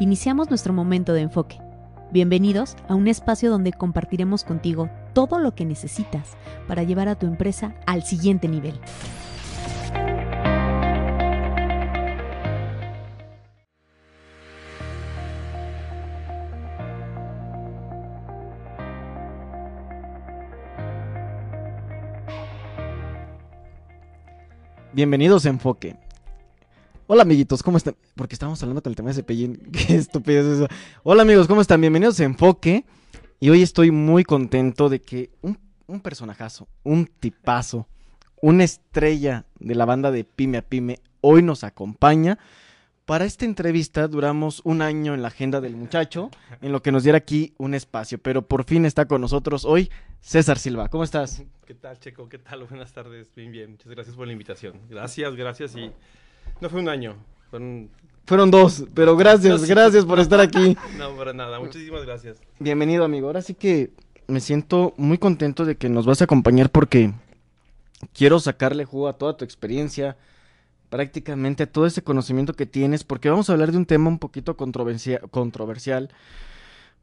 Iniciamos nuestro momento de enfoque. Bienvenidos a un espacio donde compartiremos contigo todo lo que necesitas para llevar a tu empresa al siguiente nivel. Bienvenidos a Enfoque. Hola amiguitos, ¿cómo están? Porque estábamos hablando con el tema de Cepillín. Qué estúpido es eso. Hola amigos, ¿cómo están? Bienvenidos a Enfoque. Y hoy estoy muy contento de que un, personajazo, un tipazo, una estrella de la banda de Pyme a Pyme hoy nos acompaña. Para esta entrevista duramos un año en la agenda del muchacho, en lo que nos diera aquí un espacio, pero por fin está con nosotros hoy César Silva. ¿Cómo estás? ¿Qué tal, Checo? ¿Qué tal? Buenas tardes. Bien, bien. Muchas gracias por la invitación. Gracias, gracias. Y fue un año, fueron... Fueron dos, pero gracias, gracias por estar aquí. No, para nada. Muchísimas gracias. Bienvenido, amigo. Ahora sí que me siento muy contento de que nos vas a acompañar porque quiero sacarle jugo a toda tu experiencia, prácticamente a todo ese conocimiento que tienes, porque vamos a hablar de un tema un poquito controversia- controversial,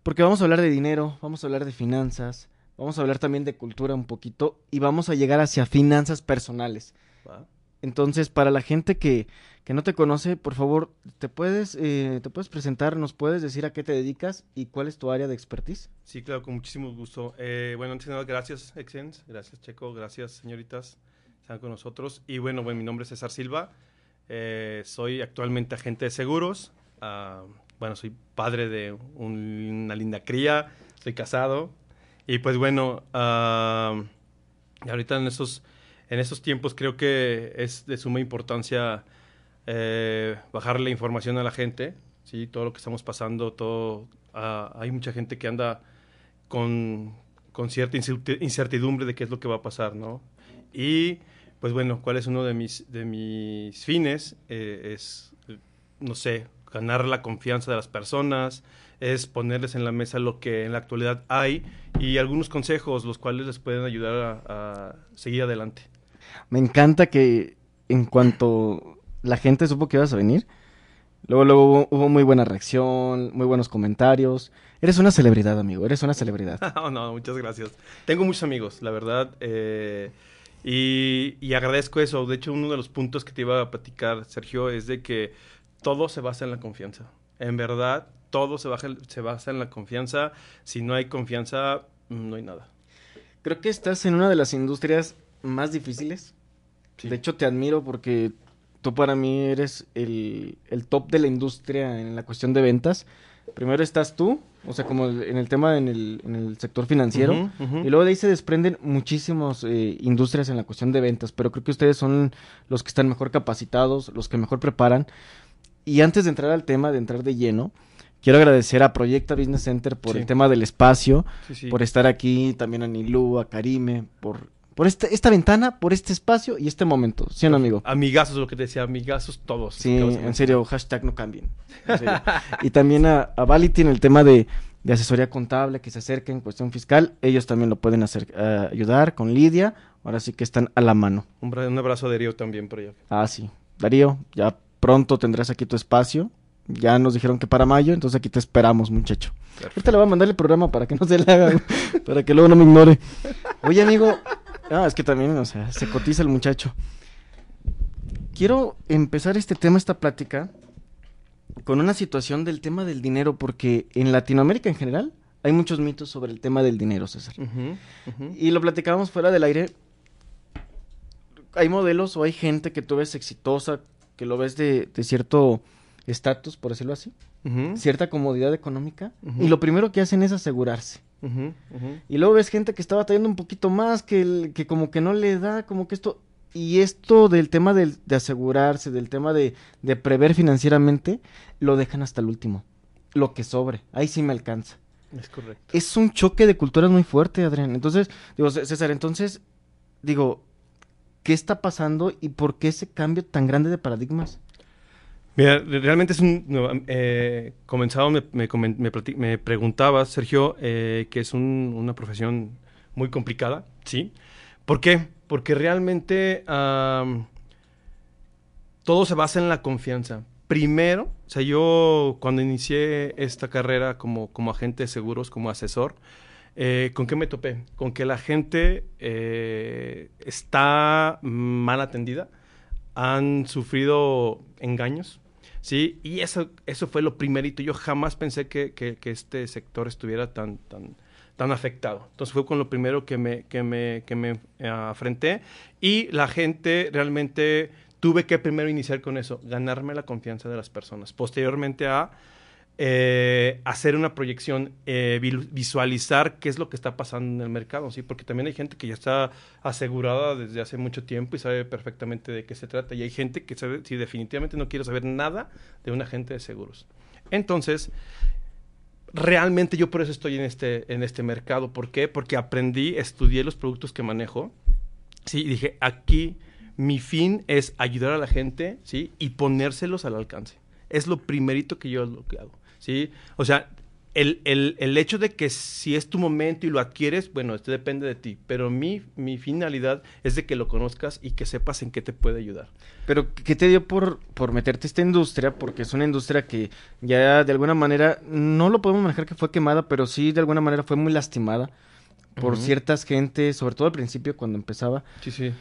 porque vamos a hablar de dinero, vamos a hablar de finanzas, vamos a hablar también de cultura un poquito y vamos a llegar hacia finanzas personales. ¿Va? Entonces, para la gente que, que no te conoce, por favor, ¿te puedes, eh, ¿te puedes presentar? ¿Nos puedes decir a qué te dedicas y cuál es tu área de expertise? Sí, claro, con muchísimo gusto. Eh, bueno, antes de nada, gracias, Exens. Gracias, Checo. Gracias, señoritas. Están con nosotros. Y bueno, bueno mi nombre es César Silva. Eh, soy actualmente agente de seguros. Ah, bueno, soy padre de un- una linda cría. Estoy casado. Y pues bueno, ah, ahorita en esos, en esos tiempos creo que es de suma importancia eh, bajar la información a la gente. ¿sí? Todo lo que estamos pasando, todo... hay mucha gente que anda con, con cierta incerti- incertidumbre de qué es lo que va a pasar, ¿no? Y, pues bueno, ¿cuál es uno de mis, de mis fines? Eh, es, no sé, ganar la confianza de las personas, es ponerles en la mesa lo que en la actualidad hay y algunos consejos los cuales les pueden ayudar a seguir adelante. Me encanta que en cuanto la gente supo que ibas a venir, luego, luego hubo, hubo muy buena reacción, muy buenos comentarios. Eres una celebridad, amigo, eres una celebridad. No, no, muchas gracias. Tengo muchos amigos, la verdad. eh, y, y agradezco eso. De hecho, uno de los puntos que te iba a platicar, Sergio, es de que todo se basa en la confianza. En verdad, todo se, baja- se basa en la confianza. Si no hay confianza, no hay nada. Creo que estás en una de las industrias más difíciles. Sí. De hecho, te admiro porque tú para mí eres el, el top de la industria en la cuestión de ventas. Primero estás tú, o sea, como en el tema en el, en el sector financiero. Ujú, ujú. Y luego de ahí se desprenden muchísimas industrias en la cuestión de ventas, pero creo que ustedes son los que están mejor capacitados, los que mejor preparan. Y antes de entrar al tema, de entrar de lleno, quiero agradecer a Proyecta Business Center por Sí. el tema del espacio, Sí, sí. por estar aquí, también a Nilú, a Karime, por, por este, esta ventana, por este espacio y este momento. ¿Sí o no, amigo? Amigazos, lo que te decía, amigazos todos. Sí, en serio, hashtag no cambien. En serio. y también a, a Vality en el tema de, de asesoría contable, que se acerquen, cuestión fiscal, ellos también lo pueden hacer, eh, ayudar con Lidia, ahora sí que están a la mano. Un, bra- un abrazo de Río también por allá. Ah, sí. Darío, ya pronto tendrás aquí tu espacio. Ya nos dijeron que para mayo, entonces aquí te esperamos, muchacho. Ahorita le voy a mandar el programa para que no se le haga, para que luego no me ignore. Oye, amigo, ah, es que también, o sea, se cotiza el muchacho. Quiero empezar este tema, esta plática, con una situación del tema del dinero, porque en Latinoamérica en general hay muchos mitos sobre el tema del dinero, César. Y lo platicábamos fuera del aire. Hay modelos o hay gente que tú ves exitosa, que lo ves de, de cierto estatus, por decirlo así, cierta comodidad económica, y lo primero que hacen es asegurarse. Y luego ves gente que está batallando un poquito más, que, el- que como que no le da, como que esto... Y esto del tema del- de asegurarse, del tema de, de prever financieramente, lo dejan hasta el último. Lo que sobre, ahí sí me alcanza. Es correcto. Es un choque de culturas muy fuerte, Adrián. Entonces, digo, César, entonces, digo, ¿qué está pasando y por qué ese cambio tan grande de paradigmas? Mira, re- realmente es un... eh, comenzaba, me, me, me preguntaba, Sergio, eh, que es un- una profesión muy complicada, ¿sí? ¿Por qué? Porque realmente todo se basa en la confianza. primero, o sea, yo cuando inicié esta carrera como, como agente de seguros, como asesor, eh, ¿con qué me topé? Con que la gente está mal atendida, han sufrido engaños, ¿sí? Y eso, eso fue lo primerito. Yo jamás pensé que, que, este sector estuviera tan, tan, tan afectado. Entonces fue con lo primero que me, que me, que me eh, afrenté y la gente realmente tuve que primero iniciar con eso, ganarme la confianza de las personas. Posteriormente a eh, hacer una proyección, eh, visualizar qué es lo que está pasando en el mercado, ¿sí? Porque también hay gente que ya está asegurada desde hace mucho tiempo y sabe perfectamente de qué se trata. Y hay gente que sabe, si definitivamente no quiere saber nada de un agente de seguros. Entonces, realmente yo por eso estoy en este, en este mercado. ¿Por qué? Porque aprendí, estudié los productos que manejo, ¿sí? Y dije, aquí mi fin es ayudar a la gente, ¿sí? Y ponérselos al alcance. Es lo primerito que yo lo que hago. ¿Sí? O sea, el, el, hecho de que si es tu momento y lo adquieres, bueno, esto depende de ti, pero mi, mi finalidad es de que lo conozcas y que sepas en qué te puede ayudar. Pero, ¿qué te dio por, por meterte a esta industria? Porque es una industria que ya de alguna manera, no lo podemos manejar que fue quemada, pero sí de alguna manera fue muy lastimada por ciertas gentes, sobre todo al principio cuando empezaba. Sí, sí.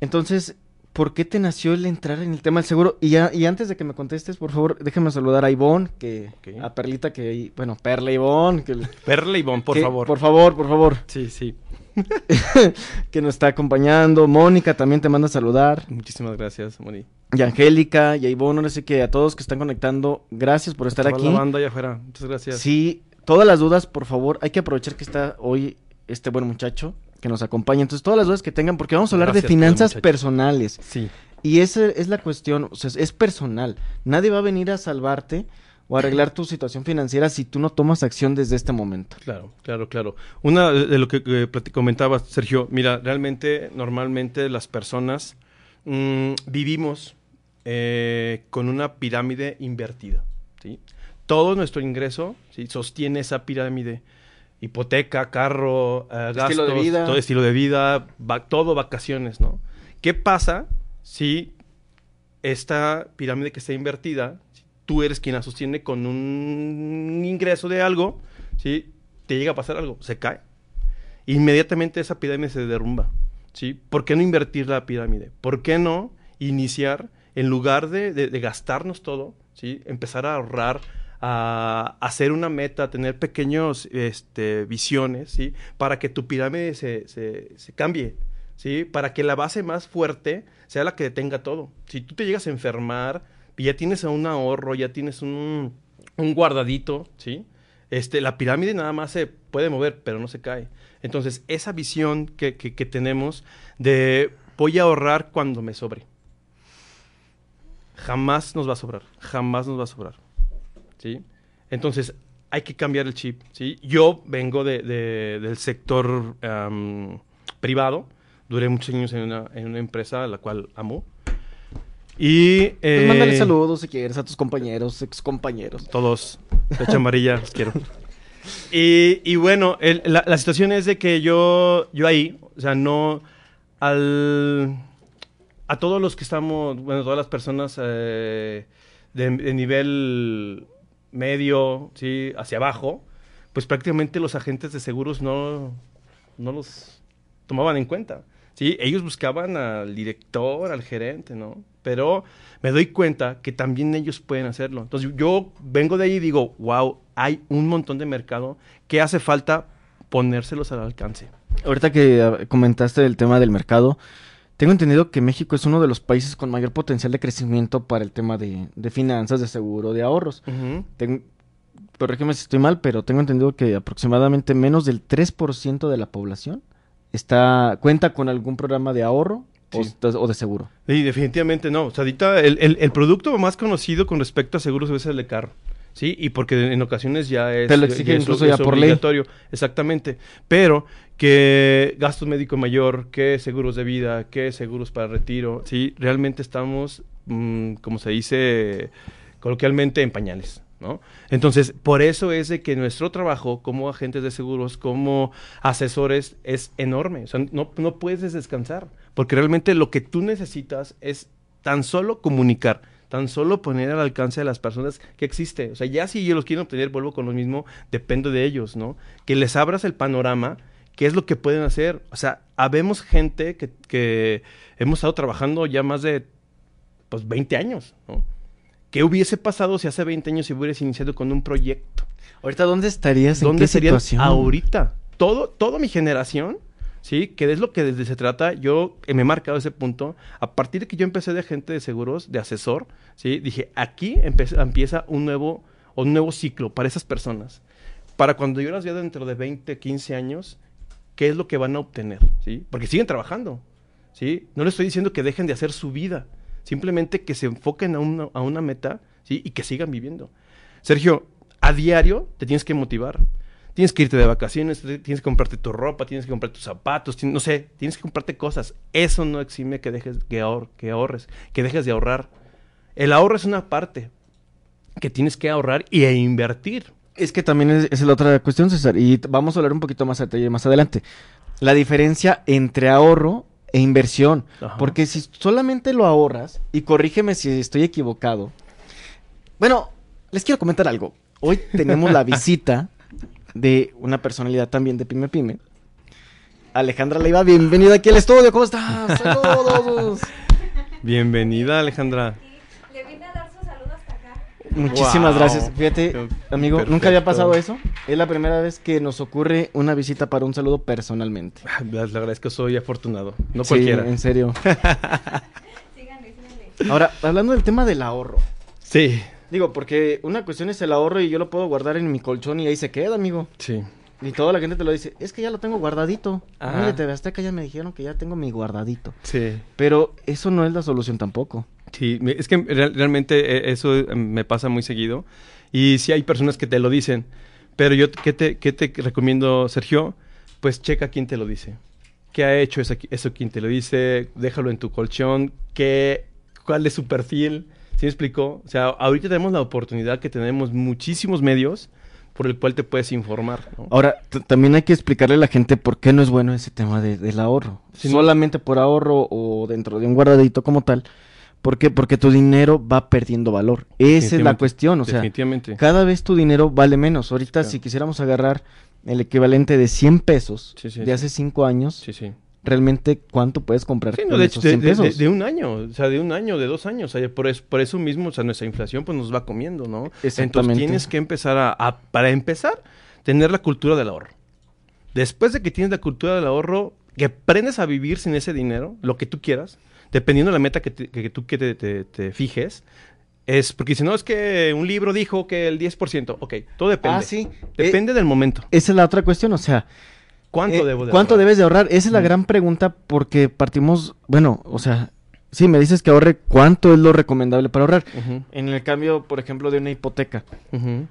Entonces, ¿por qué te nació el entrar en el tema del seguro? Y, ya, y antes de que me contestes, por favor, déjame saludar a Ivonne, que, a Perlita, que, bueno, Perla Ivonne. Que, Perla Ivonne, por favor. Por favor, por favor. Sí, sí. que nos está acompañando. Mónica también te manda a saludar. Muchísimas gracias, Moni. Y Angélica, y a Ivonne, no sé qué, a todos que están conectando, gracias por estar aquí. la banda allá afuera, muchas gracias. Sí, todas las dudas, por favor, hay que aprovechar que está hoy este buen muchacho que nos acompaña. Entonces, todas las dudas que tengan, porque vamos a hablar de finanzas personales. Sí. Y esa es la cuestión, o sea, es personal. Nadie va a venir a salvarte o arreglar tu situación financiera si tú no tomas acción desde este momento. Claro, claro, claro. Una de lo que, que comentabas, Sergio, mira, realmente, normalmente las personas mm, vivimos eh, con una pirámide invertida, ¿sí? Todo nuestro ingreso ¿sí? sostiene esa pirámide hipoteca, carro, uh, gastos, estilo de vida. todo estilo de vida, todo vacaciones, ¿no? ¿Qué pasa si esta pirámide que está invertida, tú eres quien la sostiene con un ingreso de algo, ¿sí? Te llega a pasar algo, se cae. Inmediatamente esa pirámide se derrumba, ¿sí? ¿Por qué no invertir la pirámide? ¿Por qué no iniciar, en lugar de, de gastarnos todo, ¿sí? Empezar a ahorrar, a hacer una meta, a tener pequeños este, visiones, ¿sí? Para que tu pirámide se, se, cambie, ¿sí? Para que la base más fuerte sea la que detenga todo. Si tú te llegas a enfermar y ya tienes un ahorro, ya tienes un, un guardadito, ¿sí? Este, la pirámide nada más se puede mover, pero no se cae. Entonces, esa visión que, que tenemos de voy a ahorrar cuando me sobre. Jamás nos va a sobrar, jamás nos va a sobrar. ¿Sí? Entonces, hay que cambiar el chip, ¿sí? Yo vengo de, del sector privado, duré muchos años en una, en una empresa a la cual amo. Y... Pues eh, mándale saludos si quieres a tus compañeros, ex compañeros. Todos, fecha amarilla, los quiero. Y, y bueno, la, la, situación es de que yo, yo ahí, o sea, no al... A todos los que estamos, bueno, todas las personas eh, de, de nivel medio, ¿sí? hacia abajo, pues prácticamente los agentes de seguros no, no los tomaban en cuenta. ¿sí? Ellos buscaban al director, al gerente, ¿no? Pero me doy cuenta que también ellos pueden hacerlo. Entonces yo vengo de ahí y digo, wow, hay un montón de mercado que hace falta ponérselos al alcance. Ahorita que ah, comentaste el tema del mercado, tengo entendido que México es uno de los países con mayor potencial de crecimiento para el tema de, finanzas, de seguro, de ahorros. Uh si estoy mal, pero tengo entendido que aproximadamente menos del 3% de la población está cuenta con algún programa de ahorro o, de seguro. Sí, definitivamente no. O sea, ahorita el, el, el, producto más conocido con respecto a seguros es el de carro. ¿Sí? Y porque en ocasiones ya es, Te lo incluso ya por obligatorio. Exactamente. Pero que gastos médico mayor, que seguros de vida, que seguros para retiro, ¿sí? Realmente estamos, mmm, como se dice coloquialmente, en pañales. ¿No? Entonces, por eso es de que nuestro trabajo como agentes de seguros, como asesores, es enorme. O sea, no, no puedes descansar, porque realmente lo que tú necesitas es tan solo comunicar tan solo poner al alcance de las personas que existe. O sea, ya si yo los quiero obtener, vuelvo con lo mismo, depende de ellos, ¿no? Que les abras el panorama, qué es lo que pueden hacer. O sea, habemos gente que, que hemos estado trabajando ya más de, pues, 20 años, ¿no? ¿Qué hubiese pasado si hace 20 años si hubieras iniciado con un proyecto? Ahorita, ¿dónde estarías? ¿En ¿Dónde qué serías situación? ahorita? Todo, toda mi generación, ¿sí? Que es lo que se trata, yo eh, me he marcado ese punto. A partir de que yo empecé de agente de seguros, de asesor, ¿sí? Dije, aquí empieza un nuevo, un nuevo ciclo para esas personas. Para cuando yo las vea dentro de 20, 15 años, ¿qué es lo que van a obtener? ¿Sí? Porque siguen trabajando, ¿sí? No les estoy diciendo que dejen de hacer su vida, simplemente que se enfoquen a una, a una meta, ¿sí? Y que sigan viviendo. Sergio, a diario te tienes que motivar. Tienes que irte de vacaciones, tienes que comprarte tu ropa, tienes que comprar tus zapatos, no sé, tienes que comprarte cosas. Eso no exime que dejes que, ahor- que ahorres, que dejes de ahorrar. El ahorro es una parte que tienes que ahorrar y e invertir. Es que también es, es la otra cuestión, César, y vamos a hablar un poquito más a detalle más adelante. La diferencia entre ahorro e inversión. Ajá. Porque si solamente lo ahorras, y corrígeme si estoy equivocado. Bueno, les quiero comentar algo. Hoy tenemos la visita de una personalidad también de Pyme Pyme. Alejandra Leiva, bienvenida aquí al estudio, ¿cómo estás? Saludos. Bienvenida, Alejandra. Le vine a dar su saludo hasta acá. Muchísimas Wow. gracias. Fíjate, amigo, perfecto. nunca había pasado eso. Es la primera vez que nos ocurre una visita para un saludo personalmente. La, la verdad es que soy afortunado, no Sí, cualquiera. en serio. Síganle, síganle. Ahora, hablando del tema del ahorro. Sí, Digo, porque una cuestión es el ahorro y yo lo puedo guardar en mi colchón y ahí se queda, amigo. sí. Y toda la gente te lo dice, es que ya lo tengo guardadito. Ajá. Mire, TV Azteca ya me dijeron que ya tengo mi guardadito. Sí. Pero eso no es la solución tampoco. Sí, es que real- realmente eh, eso eh, me pasa muy seguido. Y sí hay personas que te lo dicen. Pero yo, ¿qué te, qué te recomiendo, Sergio? Pues checa quién te lo dice. ¿Qué ha hecho esa- eso quien te lo dice? Déjalo en tu colchón. ¿Qué, ¿Cuál es su perfil? ¿Sí me explicó? O sea, ahorita tenemos la oportunidad que tenemos muchísimos medios por el cual te puedes informar. ¿no? Ahora, también hay que explicarle a la gente por qué no es bueno ese tema de- del ahorro. Sí, Solamente por ahorro o dentro de un guardadito como tal. ¿Por qué? Porque tu dinero va perdiendo valor. Esa es la cuestión. O sea, Definitivamente. cada vez tu dinero vale menos. Ahorita, Claro. si quisiéramos agarrar el equivalente de 100 pesos Sí, sí, de hace 5 años, Sí, sí. Realmente, ¿cuánto puedes comprar Sí, no, con de, esos de- 100 de- de- pesos? de un año, o sea, de un año, de dos años. O sea, por, es- por eso mismo, o sea, nuestra inflación pues nos va comiendo, ¿no? Entonces tienes que empezar a, a- para empezar, tener la cultura del ahorro. Después de que tienes la cultura del ahorro, que aprendes a vivir sin ese dinero, lo que tú quieras, dependiendo de la meta que, te- que tú que te, te- te fijes, es porque si no es que un libro dijo que el 10%, ok, todo depende. Ah, sí. Depende del momento. Esa es la otra cuestión, o sea, ¿Cuánto eh, debo de ¿cuánto ahorrar? debes de ahorrar? Esa es la Mm. gran pregunta porque partimos, bueno, o sea, sí, me dices que ahorre, ¿cuánto es lo recomendable para ahorrar? En el cambio, por ejemplo, de una hipoteca.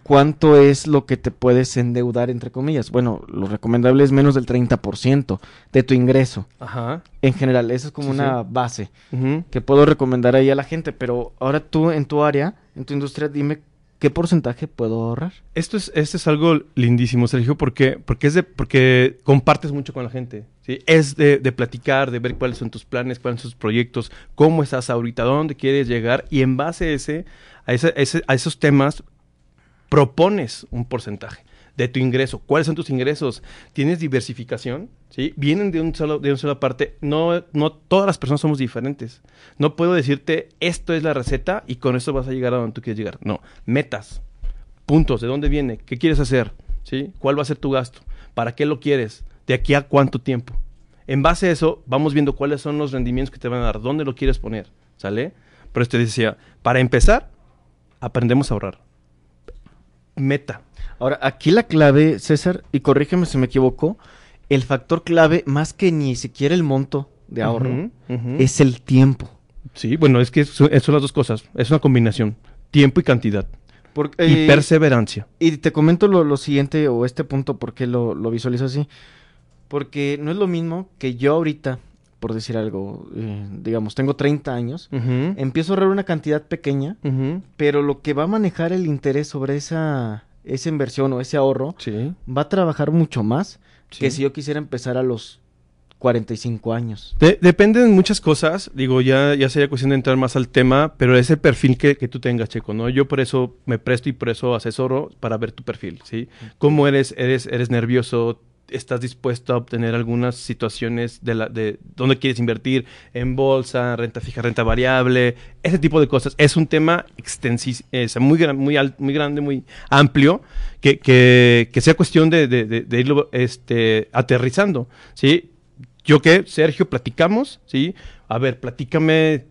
¿cuánto es lo que te puedes endeudar, entre comillas? Bueno, lo recomendable es menos del 30% de tu ingreso. Ajá. En general, eso es como Sí, una sí. base que puedo recomendar ahí a la gente, pero ahora tú en tu área, en tu industria, dime qué porcentaje puedo ahorrar. Esto es, esto es algo lindísimo, Sergio, porque, porque es de, porque compartes mucho con la gente. ¿sí? Es de, de platicar, de ver cuáles son tus planes, cuáles son tus proyectos, cómo estás ahorita, dónde quieres llegar, y en base a ese, a ese, a esos temas, propones un porcentaje de tu ingreso. ¿Cuáles son tus ingresos? ¿Tienes diversificación? ¿Sí? Vienen de, un solo, de una sola parte. No, no todas las personas somos diferentes. No puedo decirte, esto es la receta y con eso vas a llegar a donde tú quieres llegar. No, metas, puntos, ¿de dónde viene? ¿Qué quieres hacer? ¿Sí? ¿Cuál va a ser tu gasto? ¿Para qué lo quieres? ¿De aquí a cuánto tiempo? En base a eso, vamos viendo cuáles son los rendimientos que te van a dar, dónde lo quieres poner, ¿sale? Pero te decía, para empezar, aprendemos a ahorrar. Meta. Ahora, aquí la clave, César, y corrígeme si me equivoco, el factor clave, más que ni siquiera el monto de ahorro, es el tiempo. Sí, bueno, es que son, son las dos cosas. Es una combinación. Tiempo y cantidad. Porque, y eh, perseverancia. y te comento lo, lo siguiente, o este punto, porque lo, lo visualizo así. Porque no es lo mismo que yo ahorita, por decir algo, eh, digamos, tengo 30 años, empiezo a ahorrar una cantidad pequeña, pero lo que va a manejar el interés sobre esa, esa inversión o ese ahorro Sí. va a trabajar mucho más que si yo quisiera empezar a los 45 años. De- dependen muchas cosas, digo, ya, ya sería cuestión de entrar más al tema, pero es el perfil que, que tú tengas, Checo, ¿no? Yo por eso me presto y por eso asesoro para ver tu perfil, ¿sí? ¿Cómo eres? ¿Eres, eres nervioso? ¿Estás dispuesto a obtener algunas situaciones de, la, de dónde quieres invertir? ¿En bolsa, renta fija, renta variable? Ese tipo de cosas. Es un tema extensísimo, muy, gran- muy, muy grande, muy amplio, que, que, que sea cuestión de- de irlo este, aterrizando, ¿sí? Yo que, Sergio, platicamos, ¿sí? A ver, platícame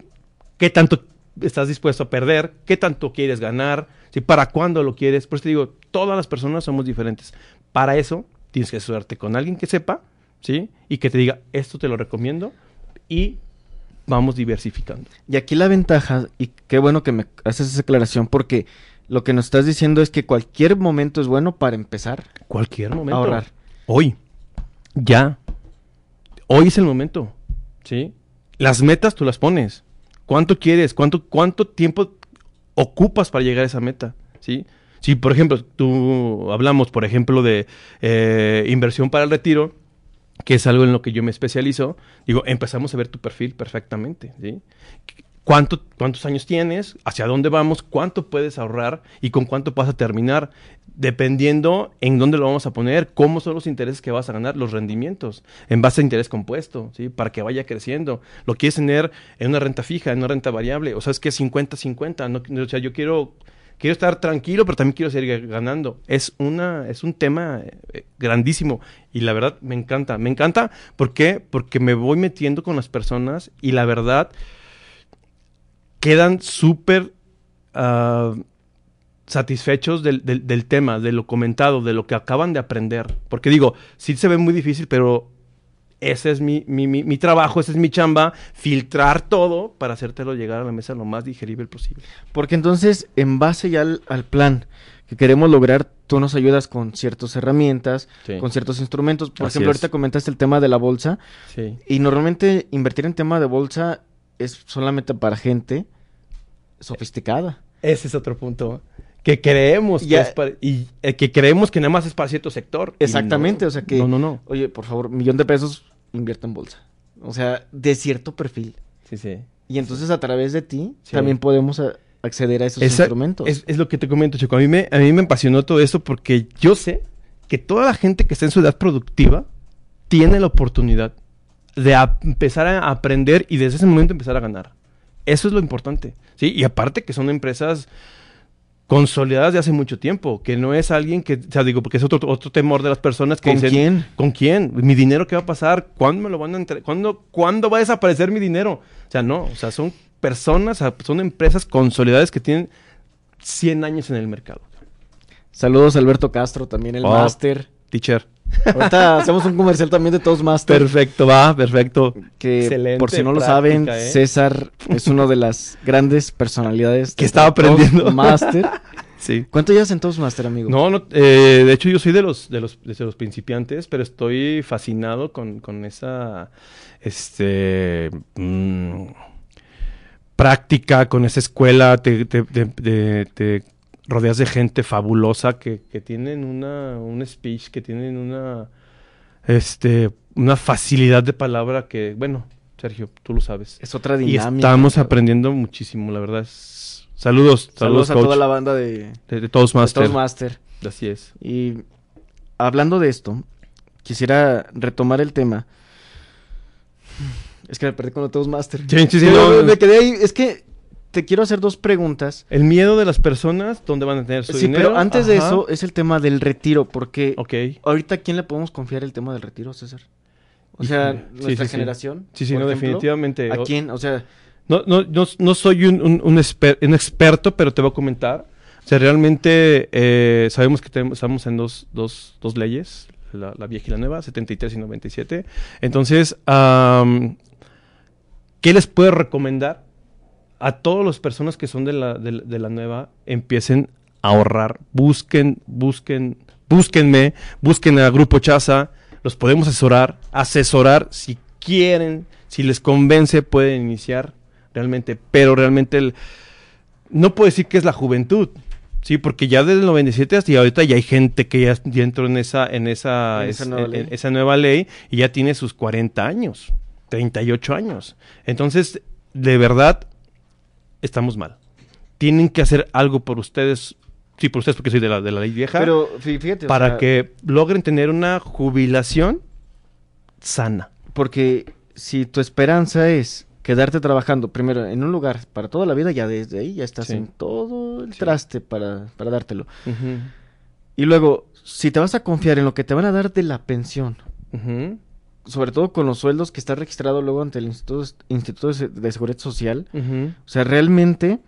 qué tanto estás dispuesto a perder, qué tanto quieres ganar, ¿sí? ¿Para cuándo lo quieres? Por eso te digo, todas las personas somos diferentes. Para eso tienes que asesorarte con alguien que sepa, ¿sí? Y que te diga, esto te lo recomiendo y vamos diversificando. Y aquí la ventaja, y qué bueno que me haces esa aclaración, porque lo que nos estás diciendo es que cualquier momento es bueno para empezar Cualquier a momento. ahorrar. Hoy. Ya. Hoy es el momento. ¿Sí? Las metas tú las pones. ¿Cuánto quieres? ¿Cuánto, cuánto tiempo ocupas para llegar a esa meta? ¿Sí? Si, por ejemplo, tú hablamos, por ejemplo, de eh, inversión para el retiro, que es algo en lo que yo me especializo, digo, empezamos a ver tu perfil perfectamente, ¿sí? ¿Cuánto, ¿Cuántos años tienes? ¿Hacia dónde vamos? ¿Cuánto puedes ahorrar? ¿Y con cuánto vas a terminar? Dependiendo en dónde lo vamos a poner, cómo son los intereses que vas a ganar, los rendimientos, en base a interés compuesto, ¿sí? Para que vaya creciendo. Lo quieres tener en una renta fija, en una renta variable, o sea, es que 50-50, no, o sea, yo quiero quiero estar tranquilo, pero también quiero seguir ganando. Es una es un tema eh, grandísimo y la verdad me encanta, me encanta ¿por qué? Porque me voy metiendo con las personas y la verdad quedan súper ah, satisfechos del, del- del tema, de lo comentado, de lo que acaban de aprender. Porque digo, sí se ve muy difícil, pero ese es mi, mi, mi- mi trabajo, esa es mi chamba, filtrar todo para hacértelo llegar a la mesa lo más digerible posible. Porque entonces, en base ya al, al plan que queremos lograr, tú nos ayudas con ciertas herramientas, Sí. con ciertos instrumentos. Por Así ejemplo, es. ahorita comentaste el tema de la bolsa. Sí. Y normalmente invertir en tema de bolsa es solamente para gente sofisticada. Ese es otro punto. Que creemos Ya. que es para- y eh, que creemos que nada más es para cierto sector. Exactamente, no. o sea que- No, no, no. Oye, por favor, millón de pesos, invierte en bolsa. O sea, de cierto perfil. Sí, sí. Y entonces a través de ti Sí. también podemos a- acceder a esos Esa- instrumentos. Es, es lo que te comento, Chico. A mí, me, a mí me apasionó todo esto porque yo sé que toda la gente que está en su edad productiva tiene la oportunidad de a- empezar a aprender y desde ese momento empezar a ganar. Eso es lo importante. ¿sí? Y aparte que son empresas consolidadas de hace mucho tiempo, que no es alguien que, o sea, digo, porque es otro, otro temor de las personas que ¿Con dicen, quién? ¿Con quién? ¿Mi dinero qué va a pasar? ¿Cuándo me lo van a entregar? ¿Cuándo, ¿Cuándo va a desaparecer mi dinero? O sea, no, o sea, son personas, son empresas consolidadas que tienen 100 años en el mercado. Saludos a Alberto Castro, también el Oh. máster. Teacher. Ahorita hacemos un comercial también de Toastmaster. Perfecto, va, perfecto. que Excelente por si no lo saben, ¿eh? César es una de las grandes personalidades Que estaba aprendiendo. Toastmaster. Sí. ¿Cuánto llevas en Toastmaster, amigo? No, no, eh, de hecho yo soy de los, de los, de los principiantes, pero estoy fascinado con, con esa, este, mm, práctica, con esa escuela, te, te- te- te- te rodeas de gente fabulosa que, que tienen una, un speech, que tienen una, este, una facilidad de palabra que, bueno, Sergio, tú lo sabes. Es otra Y dinámica. estamos aprendiendo muchísimo, la verdad. es- Saludos, Saludos, saludos, a coach, toda la banda de, de, de de Toastmaster. Toastmaster. Así es. Y hablando de esto, quisiera retomar el tema. Es que me perdí con los Toastmaster. Sí, sí, sí, Pero no, me quedé ahí. Es que te quiero hacer dos preguntas. El miedo de las personas, ¿dónde van a tener su Sí, dinero? pero antes de eso es el tema del retiro, porque Ok. ahorita ¿a quién le podemos confiar el tema del retiro, César? O sea. Sí, nuestra sí, sí. generación. Sí, sí, no, ejemplo, definitivamente. ¿A quién? O sea, No, no, no, no soy un, un- un exper- un experto, pero te voy a comentar. O sea, realmente eh, sabemos que tenemos- estamos en dos, dos, dos leyes, la, la vieja y la nueva, 73 y 97. Entonces, ¿qué les puedo recomendar? A todas las personas que son de la, de, la- de la nueva, empiecen a ahorrar, busquen, busquen, búsquenme, busquen a Grupo Chaza, los podemos asesorar, asesorar si quieren, si les convence, pueden iniciar realmente, pero realmente el, no puedo decir que es la juventud, Sí, porque ya desde el 97 hasta ahorita ya hay gente que ya, ya entró en esa, en esa, En esa es- nueva en esa nueva ley y ya tiene sus 40 años, 38 años. Entonces, de verdad, estamos mal. Tienen que hacer algo por ustedes, sí, por ustedes porque soy de la, de la ley vieja, Pero fí- fíjate, o para sea, que logren tener una jubilación sana. Porque si tu esperanza es quedarte trabajando primero en un lugar para toda la vida, ya desde ahí ya estás Sí. en todo el Sí. traste para, para dártelo. Y luego, si te vas a confiar en lo que te van a dar de la pensión, Ujú, sobre todo con los sueldos que está registrado luego ante el Instituto, Instituto de Se- de Seguridad Social, ujú. o sea, realmente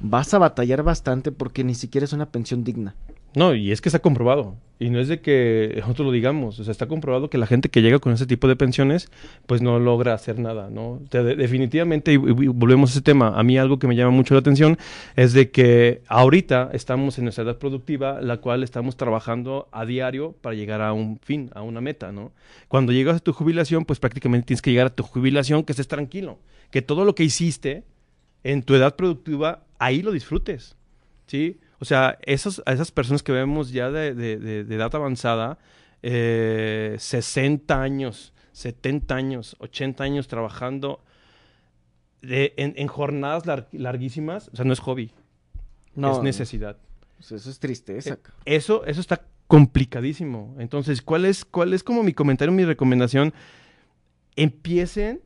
vas a batallar bastante porque ni siquiera es una pensión digna. No, y es que está comprobado. Y no es de que nosotros lo digamos. Está comprobado que la gente que llega con ese tipo de pensiones, pues no logra hacer nada, ¿no? Definitivamente, y, y volvemos a ese tema, a mí algo que me llama mucho la atención es de que ahorita estamos en nuestra edad productiva, la cual estamos trabajando a diario para llegar a un fin, a una meta, ¿no? Cuando llegas a tu jubilación, pues prácticamente tienes que llegar a tu jubilación que estés tranquilo, que todo lo que hiciste en tu edad productiva, ahí lo disfrutes, ¿sí? O sea, esos, a esas personas que vemos ya de, de- de- de edad avanzada, eh, 60 años, 70 años, 80 años trabajando de- en, en jornadas lar- larguísimas, o sea, no es hobby, es necesidad. sea, eso es tristeza. Eh. Eso, eso está complicadísimo. Entonces, ¿cuál es, ¿cuál es como mi comentario, mi recomendación? Empiecen,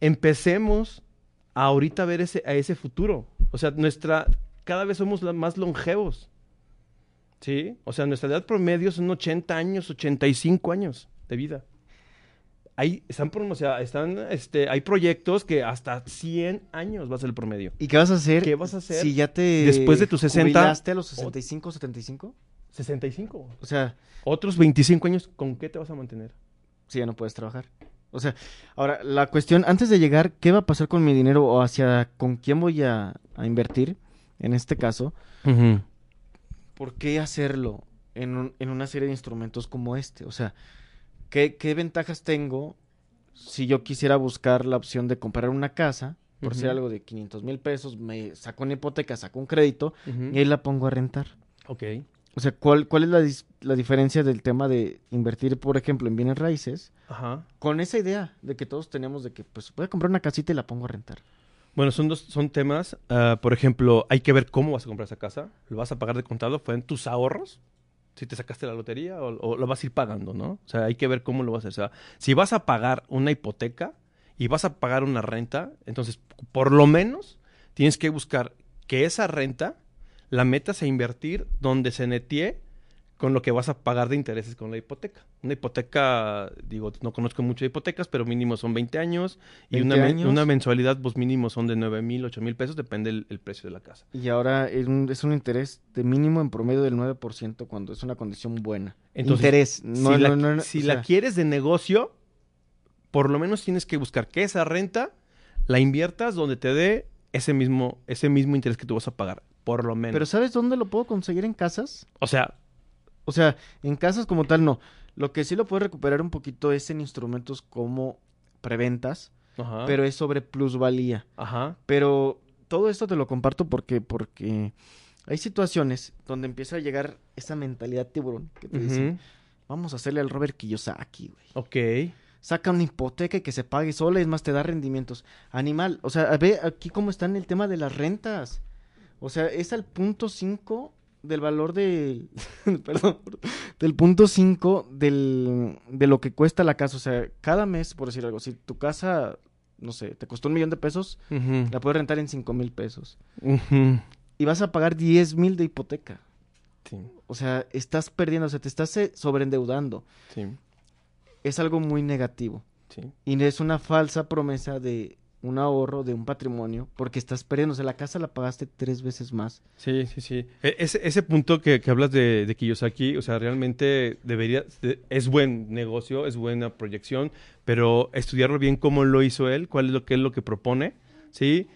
empecemos a ahorita ver ese, a ese futuro. O sea, nuestra, cada vez somos más longevos. ¿Sí? O sea, nuestra edad promedio son 80 años, 85 años de vida. Hay, están, pro- o sea, están, este, hay proyectos que hasta 100 años va a ser el promedio. ¿Y qué vas a hacer? ¿Qué vas a hacer si ya te después de tus 60? jubilaste a los 65, 75? 65. O sea, Otros 25 años, ¿con qué te vas a mantener? si ya no puedes trabajar. O sea, ahora la cuestión antes de llegar, ¿qué va a pasar con mi dinero o hacia con quién voy a, a invertir? En este caso, ¿por qué hacerlo en, un- en una serie de instrumentos como este? O sea, ¿qué, qué ventajas tengo si yo quisiera buscar la opción de comprar una casa, por ser Ujú. algo de 500 mil pesos, me saco una hipoteca, saco un crédito y ahí la pongo a rentar? Ok. O sea, ¿cuál, cuál es la, dis- la diferencia del tema de invertir, por ejemplo, en bienes raíces? Ajá. Con esa idea de que todos tenemos de que, pues, voy a comprar una casita y la pongo a rentar. Bueno, son dos son temas. ah, por ejemplo, hay que ver cómo vas a comprar esa casa. ¿Lo vas a pagar de contado? ¿Fue en tus ahorros? Si te sacaste la lotería o, o lo vas a ir pagando, ¿no? O sea, hay que ver cómo lo vas a hacer. O sea, si vas a pagar una hipoteca y vas a pagar una renta, entonces, por lo menos, tienes que buscar que esa renta la metas a invertir donde se netie con lo que vas a pagar de intereses con la hipoteca. Una hipoteca, digo, no conozco mucho de hipotecas, pero mínimo son 20 años y 20 una, años. una mensualidad, pues mínimo son de 9 mil, 8 mil pesos, depende el, el precio de la casa. Y ahora es un, es un interés de mínimo en promedio del 9% cuando es una condición buena. Entonces, interés. No, si la, no, no, no, si o la sea, quieres de negocio, por lo menos tienes que buscar que esa renta la inviertas donde te dé ese mismo, ese mismo interés que tú vas a pagar, por lo menos. Pero ¿sabes dónde lo puedo conseguir en casas? o sea, O sea, en casas como tal no. Lo que sí lo puedo recuperar un poquito es en instrumentos como preventas, ajá, pero es sobre plusvalía. ajá, Pero todo esto te lo comparto porque, porque hay situaciones donde empieza a llegar esa mentalidad tiburón que te dice, vamos a hacerle al Robert Kiyosaki, güey. ok, Saca una hipoteca y que se pague sola, es más, te da rendimientos. Animal, o sea, ve aquí cómo está en el tema de las rentas. O sea, es al punto 5 del valor de... perdón, del punto 5 del, de lo que cuesta la casa. O sea, cada mes, por decir algo, si tu casa, no sé, te costó un millón de pesos, la puedes rentar en 5 mil pesos. Y vas a pagar 10 mil de hipoteca. sí, O sea, estás perdiendo, o sea, te estás eh, sobreendeudando. sí, Es algo muy negativo. sí. Y es una falsa promesa de un ahorro, de un patrimonio, porque estás perdiendo. O sea, la casa la pagaste tres veces más. Sí, sí, sí. E- Ese, ese punto que, que hablas de, de Kiyosaki, o sea, realmente debería, de- es buen negocio, es buena proyección, pero estudiarlo bien cómo lo hizo él, cuál es lo que es lo que propone, ¿sí?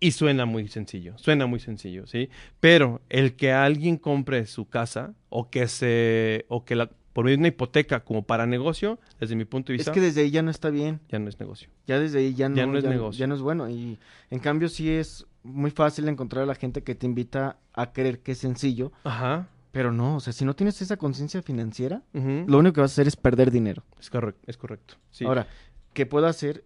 Y suena muy sencillo, suena muy sencillo, ¿sí? Pero el que alguien compre su casa o que se, o que la, por medio de una hipoteca como para negocio, desde mi punto de Es vista, que desde ahí ya no está bien. ya no es negocio. Ya desde ahí ya no, Ya no es negocio. ya no es bueno. Y en cambio sí es muy fácil encontrar a la gente que te invita a creer que es sencillo, Ajá. pero no, o sea, si no tienes esa conciencia financiera, lo único que vas a hacer es perder dinero. Es correcto, es correcto. Sí. Ahora, ¿qué puedo hacer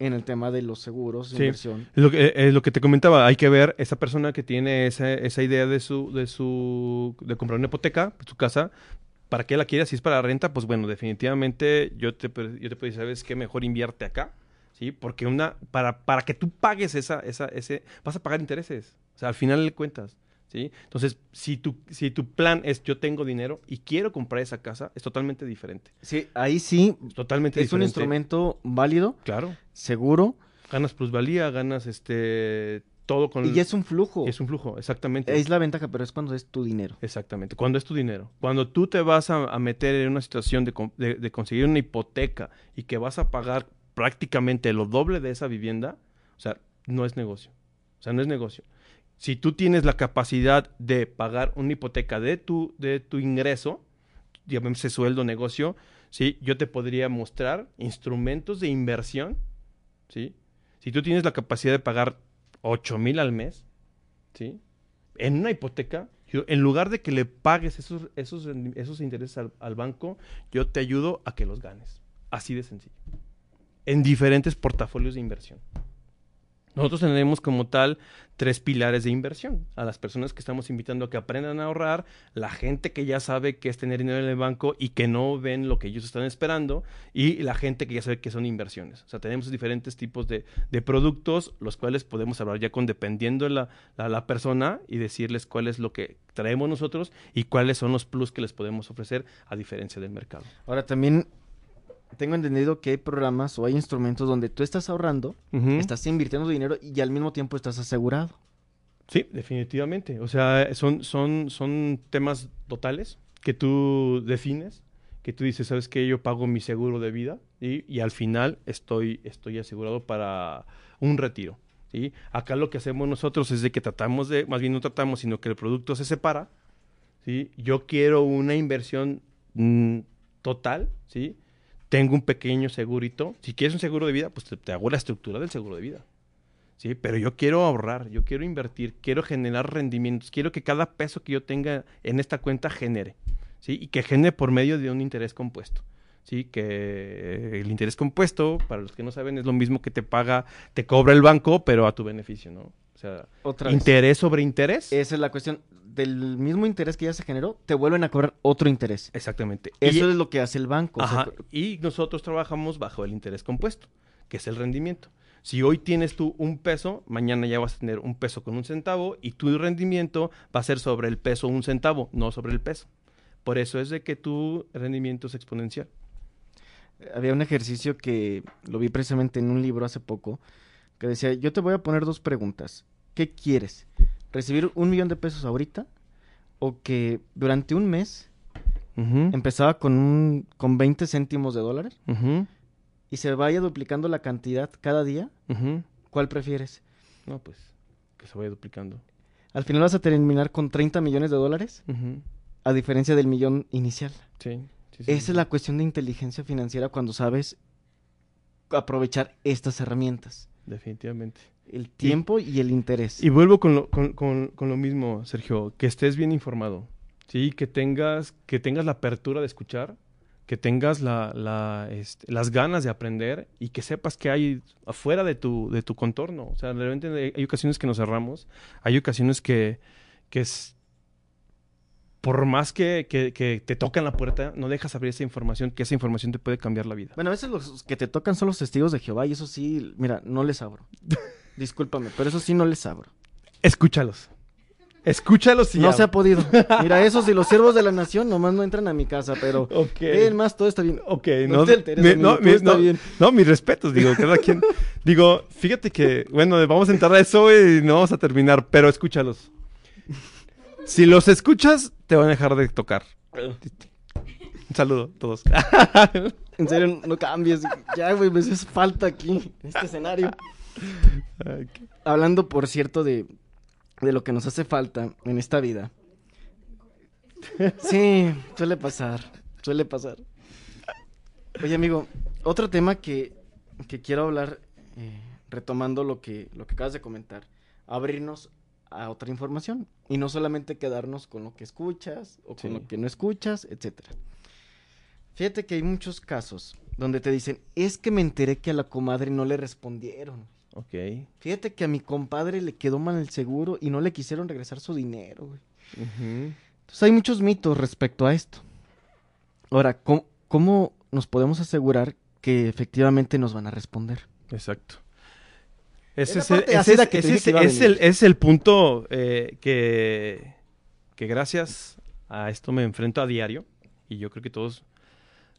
en el tema de los seguros, Sí. inversión? Lo que, eh, lo que te comentaba, hay que ver esa persona que tiene esa, esa idea de su, de su, de comprar una hipoteca, su casa, ¿para qué la quiere? Si es para la renta, pues bueno, definitivamente yo te, pu- yo te puedo decir, ¿sabes qué? Mejor invierte acá, ¿sí? Porque una, para, para que tú pagues esa, esa, ese, vas a pagar intereses, o sea, al final le cuentas, ¿sí? Entonces, si tu, si tu plan es yo tengo dinero y quiero comprar esa casa, es totalmente diferente, Sí, ahí sí totalmente es un diferente. instrumento válido, Claro, seguro, ganas plusvalía, ganas este, todo con... y es un flujo. Es un flujo, exactamente. Es la ventaja, pero es cuando es tu dinero. Exactamente. Cuando es tu dinero. Cuando tú te vas a, a meter en una situación de, de- de conseguir una hipoteca y que vas a pagar prácticamente lo doble de esa vivienda, o sea, no es negocio. O sea, no es negocio. Si tú tienes la capacidad de pagar una hipoteca de tu, de tu ingreso, llamémosle sueldo, negocio, ¿sí? Yo te podría mostrar instrumentos de inversión, ¿sí? Si tú tienes la capacidad de pagar 8 mil al mes, ¿sí? En una hipoteca, yo, en lugar de que le pagues esos, esos, esos intereses al, al banco, yo te ayudo a que los ganes. Así de sencillo. En diferentes portafolios de inversión. Nosotros tenemos como tal tres pilares de inversión. A las personas que estamos invitando a que aprendan a ahorrar, la gente que ya sabe que es tener dinero en el banco y que no ven lo que ellos están esperando, y la gente que ya sabe que son inversiones. O sea, tenemos diferentes tipos de, de productos, los cuales podemos hablar ya con dependiendo la, la, la persona y decirles cuál es lo que traemos nosotros y cuáles son los plus que les podemos ofrecer a diferencia del mercado. Ahora también tengo entendido que hay programas o hay instrumentos donde tú estás ahorrando, estás invirtiendo dinero y al mismo tiempo estás asegurado. Sí, definitivamente. O sea, son, son, son temas totales que tú defines, que tú dices, ¿sabes qué? Yo pago mi seguro de vida ¿sí? y al final estoy, estoy asegurado para un retiro. ¿sí? Acá lo que hacemos nosotros es de que tratamos de, más bien no tratamos, sino que el producto se separa. ¿sí? Yo quiero una inversión mm, total, ¿sí? Tengo un pequeño segurito. Si quieres un seguro de vida, pues te, hago la estructura del seguro de vida. Sí, pero yo quiero ahorrar, yo quiero invertir, quiero generar rendimientos, quiero que cada peso que yo tenga en esta cuenta genere, ¿sí? Y que genere por medio de un interés compuesto, ¿sí? Que eh, el interés compuesto, para los que no saben, es lo mismo que te paga, te cobra el banco, pero a tu beneficio, ¿no? Sea, Otra vez. interés sobre interés. Esa es la cuestión. Del mismo interés que ya se generó, te vuelven a cobrar otro interés. Exactamente. Eso Y- es lo que hace el banco. o sea, Ajá, y nosotros trabajamos bajo el interés compuesto, que es el rendimiento. Si hoy tienes tú un peso, mañana ya vas a tener un peso con un centavo y tu rendimiento va a ser sobre el peso un centavo, no sobre el peso. Por eso es de que tu rendimiento es exponencial. Había un ejercicio que lo vi precisamente en un libro hace poco, que decía, yo te voy a poner dos preguntas. ¿Qué quieres? ¿Recibir un millón de pesos ahorita? ¿O que durante un mes empezaba con, un, con 20 céntimos de dólares y se vaya duplicando la cantidad cada día? ujú. ¿Cuál prefieres? No, pues, que se vaya duplicando. Al final vas a terminar con 30 millones de dólares, a diferencia del millón inicial. Sí. sí, sí, Esa sí. es la cuestión de inteligencia financiera cuando sabes aprovechar estas herramientas. Definitivamente. El tiempo y, el interés. Y vuelvo con lo, con, con- con lo mismo, Sergio, que estés bien informado, ¿sí? Que tengas, que tengas la apertura de escuchar, que tengas la, la, este, las ganas de aprender y que sepas que hay afuera de tu, de tu contorno. O sea, realmente hay- hay ocasiones que nos cerramos, hay ocasiones que, que es, por más que, que, que te tocan la puerta, no dejas abrir esa información, que esa información te puede cambiar la vida. Bueno, a veces los que te tocan son los testigos de Jehová y eso sí, mira, no les abro. Discúlpame, pero eso sí no les abro. Escúchalos. Escúchalos y no ya. se ha podido. Mira, esos y los siervos de la nación nomás no entran a mi casa, pero... Ok. Ven más, todo está bien. Ok, No no, te alteres, mi- amigo, no, todo mi- está no, bien. no, mis respetos, digo, cada quien. digo, fíjate que, bueno, vamos a entrar a eso y no vamos a terminar, pero escúchalos. Si los escuchas, te van a dejar de tocar. Un saludo a todos. En serio, no cambies. Ya, güey, me haces falta aquí, en este escenario. Hablando, por cierto, de, de lo que nos hace falta en esta vida. Sí, suele pasar, suele pasar. Oye, amigo, otro tema que, que quiero hablar, eh, retomando lo que, lo que acabas de comentar. abrirnos a otra información y no solamente quedarnos con lo que escuchas o con Sí. lo que no escuchas, etcétera. Fíjate que hay muchos casos donde te dicen, es que me enteré que a la comadre no le respondieron. Ok. Fíjate que a mi compadre le quedó mal el seguro y no le quisieron regresar su dinero, güey. Entonces hay muchos mitos respecto a esto. Ahora, ¿cómo, cómo nos podemos asegurar que efectivamente nos van a responder? Exacto. Es Ese la es, el- parte ese ácida es- que te ese dije es- que iba a es venir. el, es el punto eh, que, que gracias a esto me enfrento a diario. Y yo creo que todos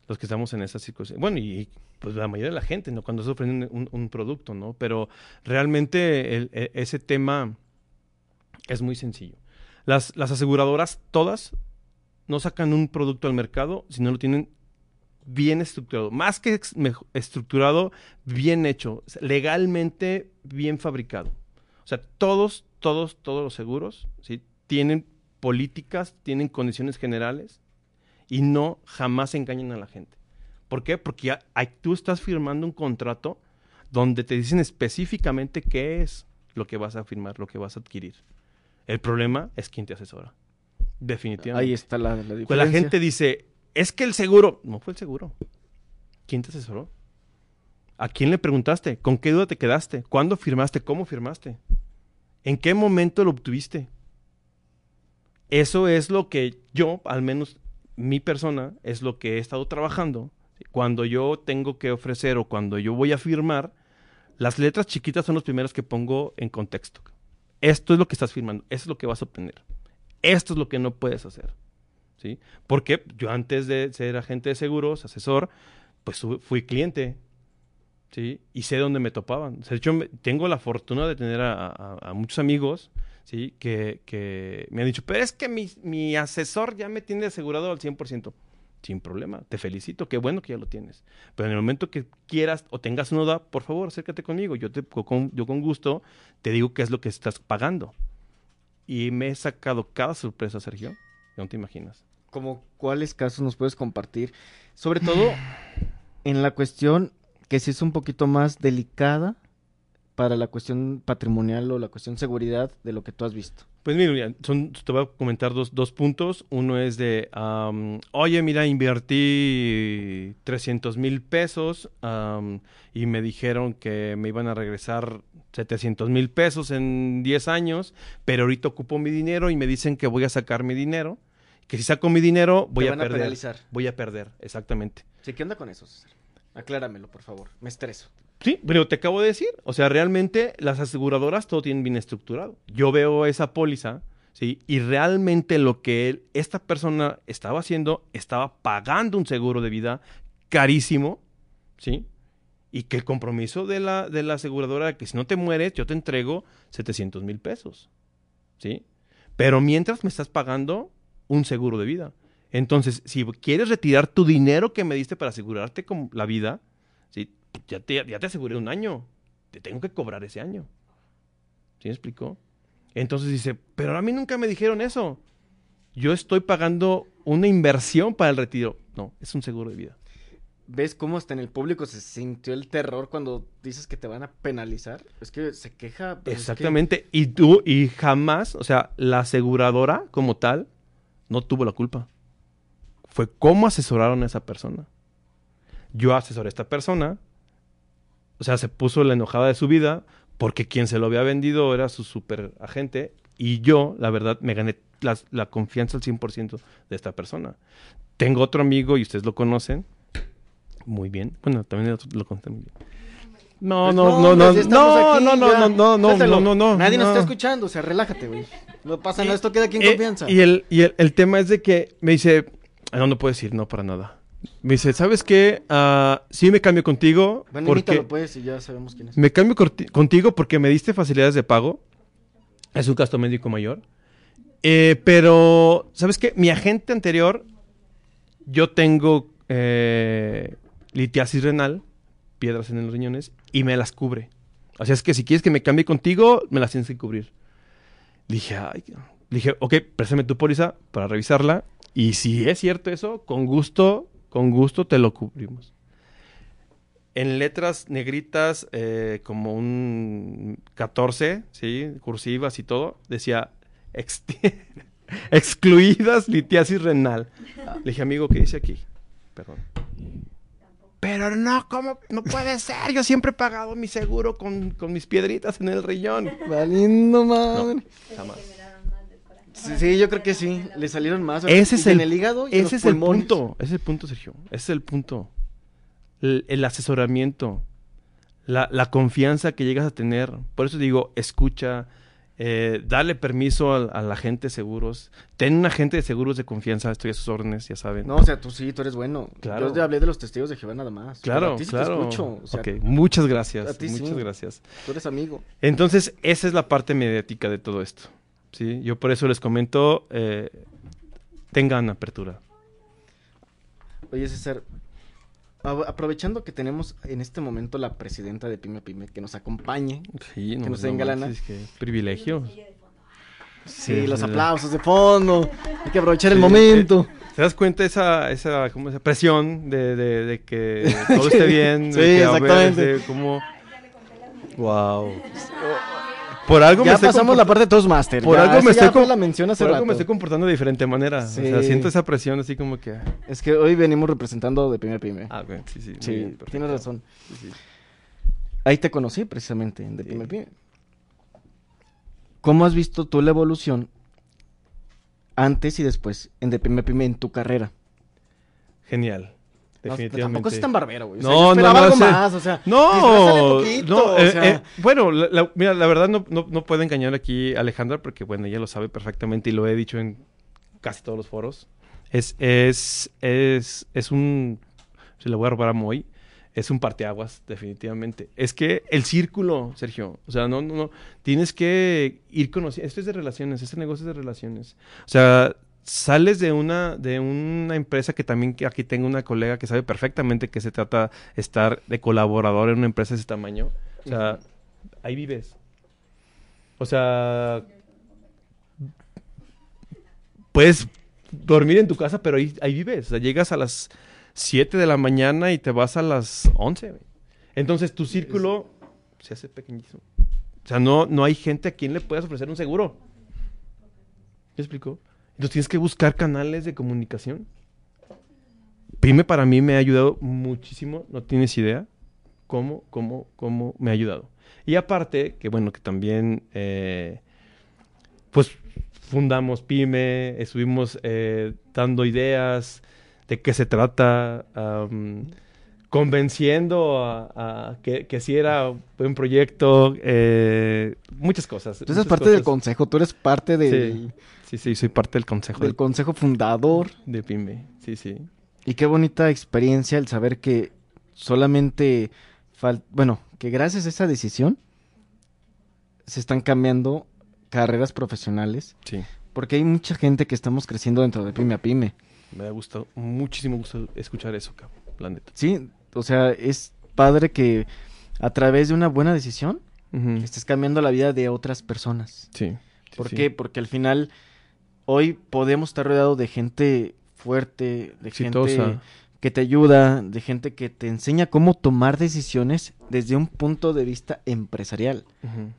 los que estamos en esa circunstancia, bueno, y pues la mayoría de la gente, ¿no? Cuando se un, producto, ¿no? Pero realmente e- ese tema es muy sencillo. Las, las aseguradoras todas no sacan un producto al mercado si no lo tienen bien estructurado. Más que estructurado, bien hecho. Legalmente bien fabricado. O sea, todos, todos, todos los seguros ¿sí? tienen políticas, tienen condiciones generales y no jamás engañan a la gente. ¿Por qué? Porque ya- tú estás firmando un contrato donde te dicen específicamente qué es lo que vas a firmar, lo que vas a adquirir. El problema es quién te asesora. Definitivamente. Ahí está la, la diferencia. Pues la gente dice, es que el seguro, no fue el seguro. ¿Quién te asesoró? ¿A quién le preguntaste? ¿Con qué duda te quedaste? ¿Cuándo firmaste? ¿Cómo firmaste? ¿En qué momento lo obtuviste? Eso es lo que yo, al menos mi persona, es lo que he estado trabajando. Cuando yo tengo que ofrecer o cuando yo voy a firmar, las letras chiquitas son los primeros que pongo en contexto. Esto es lo que estás firmando, esto es lo que vas a obtener. Esto es lo que no puedes hacer. ¿sí? Porque yo antes de ser agente de seguros, asesor, pues fui cliente, ¿sí? Y sé dónde me topaban. De hecho, tengo la fortuna de tener a muchos amigos, ¿sí? Que, que me han dicho, pero es que mi, mi asesor ya me tiene asegurado al 100%. Sin problema, te felicito, qué bueno que ya lo tienes. Pero en el momento que quieras o tengas una duda, por favor, acércate conmigo. Yo, te, con, yo con gusto te digo qué es lo que estás pagando. Y me he sacado cada sorpresa, Sergio. No te imaginas. Como cuáles casos nos puedes compartir, sobre todo en la cuestión que sí es un poquito más delicada para la cuestión patrimonial o la cuestión seguridad de lo que tú has visto. Pues mira, son, te voy a comentar dos, dos puntos. Uno es de, oye, mira, invertí 300 mil pesos y me dijeron que me iban a regresar 700 mil pesos en 10 años, pero ahorita ocupo mi dinero y me dicen que voy a sacar mi dinero, que si saco mi dinero voy Te a van a perder. voy a perder, exactamente. Sí, ¿qué onda con eso, César? Acláramelo, por favor. Me estreso. Sí, pero te acabo de decir, o sea, realmente las aseguradoras todo tienen bien estructurado. Yo veo esa póliza, ¿sí? Y realmente lo que él- esta persona estaba haciendo, estaba pagando un seguro de vida carísimo, ¿sí? Y que el compromiso de la, de la aseguradora era que si no te mueres, yo te entrego 700 mil pesos, ¿sí? Pero mientras me estás pagando un seguro de vida. Entonces, si quieres retirar tu dinero que me diste para asegurarte con la vida, ¿sí? Ya te, ya te aseguré un año. Te tengo que cobrar ese año. ¿Sí me explicó? Entonces dice, pero a mí nunca me dijeron eso. Yo estoy pagando una inversión para el retiro. No, es un seguro de vida. ¿Ves cómo hasta en el público se sintió el terror cuando dices que te van a penalizar? Es que se queja. pero es que- Exactamente. Y tú, y jamás, o sea, la aseguradora como tal, no tuvo la culpa. Fue cómo asesoraron a esa persona. Yo asesoré a esta persona, o sea, se puso la enojada de su vida porque quien se lo había vendido era su super agente y yo, la verdad, me gané la, la confianza al 100% de esta persona. Tengo otro amigo y ustedes lo conocen muy bien. Bueno, también lo conocen muy bien. No, Pues no, no, no, no, no, no, no, no, no. Nadie nos no. está escuchando, o sea, relájate, güey. No pasa nada, esto queda aquí en Eh, confianza. Y, el, y el, el tema es de que me dice, "Ah, no, no puedes ir, no, para nada. Me dice, ¿sabes qué? Ah, sí me cambio contigo Bueno, porque imítalo, pues, y ya sabemos quién es. me cambio contigo porque me diste facilidades de pago. Es un gasto médico mayor. Eh, pero, ¿sabes qué? Mi agente anterior, yo tengo eh, litiasis renal, piedras en los riñones, y me las cubre. O sea, es que si quieres que me cambie contigo, me las tienes que cubrir. Le dije, ay, le dije, ok, préstame tu póliza para revisarla. Y si es cierto eso, con gusto, con gusto te lo cubrimos. en letras negritas, eh, como un 14, ¿sí? Cursivas y todo, decía ex- excluidas litiasis renal. Le dije, amigo, ¿qué dice aquí? Perdón. Pero no, ¿cómo? No puede ser. Yo siempre he pagado mi seguro con, con mis piedritas en el riñón. Valiendo madre. Jamás. Sí, sí, yo creo que sí. Le salieron más. Ese es Y en el- el hígado y los Ese es el punto. Ese es el punto, Sergio. Ese es el punto. El, el asesoramiento. La, la confianza que llegas a tener. Por eso digo, escucha. eh, dale permiso a, a la gente de seguros. Ten un agente de seguros de confianza. Estoy a sus órdenes, ya saben. No, o sea, tú sí, tú eres bueno. Claro. Yo te hablé de los testigos de Jehová nada más. Claro, a ti sí claro. Te escucho. O sea, Ok, muchas gracias. a ti muchas sí. gracias. tú eres amigo. Entonces, esa es la parte mediática de todo esto. ¿Sí? Yo por eso les comento, eh, tengan apertura. Oye, César, aprovechando que tenemos en este momento la presidenta de Pyme Pyme que nos acompañe. Sí, nos den galana. manches, qué privilegio. Sí, Sí, los aplausos de fondo. Hay que aprovechar el momento. ¿Te das cuenta esa, esa, como esa presión de, de- de que todo esté bien? de Sí, que, a ver, exactamente. de cómo... Wow. Por algo Ya pasamos la parte de Toastmaster. Por ya, algo me estoy la mención hace Por algo me estoy comportando de diferente manera. O sea, siento esa presión así como que... Es que hoy venimos representando de Pyme a Pyme. Ah, bueno, sí, sí. sí, bien, tienes razón. Sí, sí. Ahí te conocí precisamente, de. Pyme a Pyme. ¿Cómo has visto tú la evolución antes y después en de Pyme a Pyme en tu carrera? Genial. No, Definitivamente. tampoco es tan barbero, güey. O sea, No, yo no, esperaba no, algo más, o sea, No, poquito, no, o eh, sea. eh, bueno, la, la- mira, la verdad no, no, no puedo engañar aquí a Alejandra porque, bueno, ella lo sabe perfectamente y lo he dicho en casi todos los foros. Es, es, es, es un, se le voy a robar a Moy, es un parteaguas, definitivamente. Es que el círculo, Sergio, o sea, no, no, no, tienes que ir conociendo, esto es de relaciones, este negocio es de relaciones. O sea, sales de una, de una empresa que también aquí tengo una colega que sabe perfectamente que se trata estar de colaborador en una empresa de ese tamaño. O sea, ahí vives. O sea, puedes dormir en tu casa, pero ahí, ahí vives. O sea, llegas a las 7 de la mañana y te vas a las 11. güey. Entonces tu círculo se hace pequeñísimo. O sea, no, no hay gente a quien le puedas ofrecer un seguro. ¿Me explico? Entonces tienes que buscar canales de comunicación. Pyme para mí me ha ayudado muchísimo, no tienes idea cómo, cómo, cómo me ha ayudado. Y aparte, que bueno, que también, eh, pues fundamos Pyme, estuvimos eh, dando ideas de qué se trata, convenciendo a, a que, que sí era un proyecto, eh, muchas cosas. Tú eres parte del consejo, tú eres parte de- Sí, sí, sí, soy parte del consejo del consejo fundador. de Pyme. Sí, sí. Y qué bonita experiencia el saber que solamente fal- bueno, que gracias a esa decisión se están cambiando carreras profesionales, Sí. porque hay mucha gente que estamos creciendo dentro de Pyme a Pyme. Me ha gustado muchísimo gusto escuchar eso, cabrón. La neta. Sí, o sea, es padre que a través de una buena decisión estés cambiando la vida de otras personas. Sí. sí, ¿Por sí. qué? Porque al final hoy podemos estar rodeados de gente fuerte, de gente que te ayuda, de gente que te enseña cómo tomar decisiones desde un punto de vista empresarial,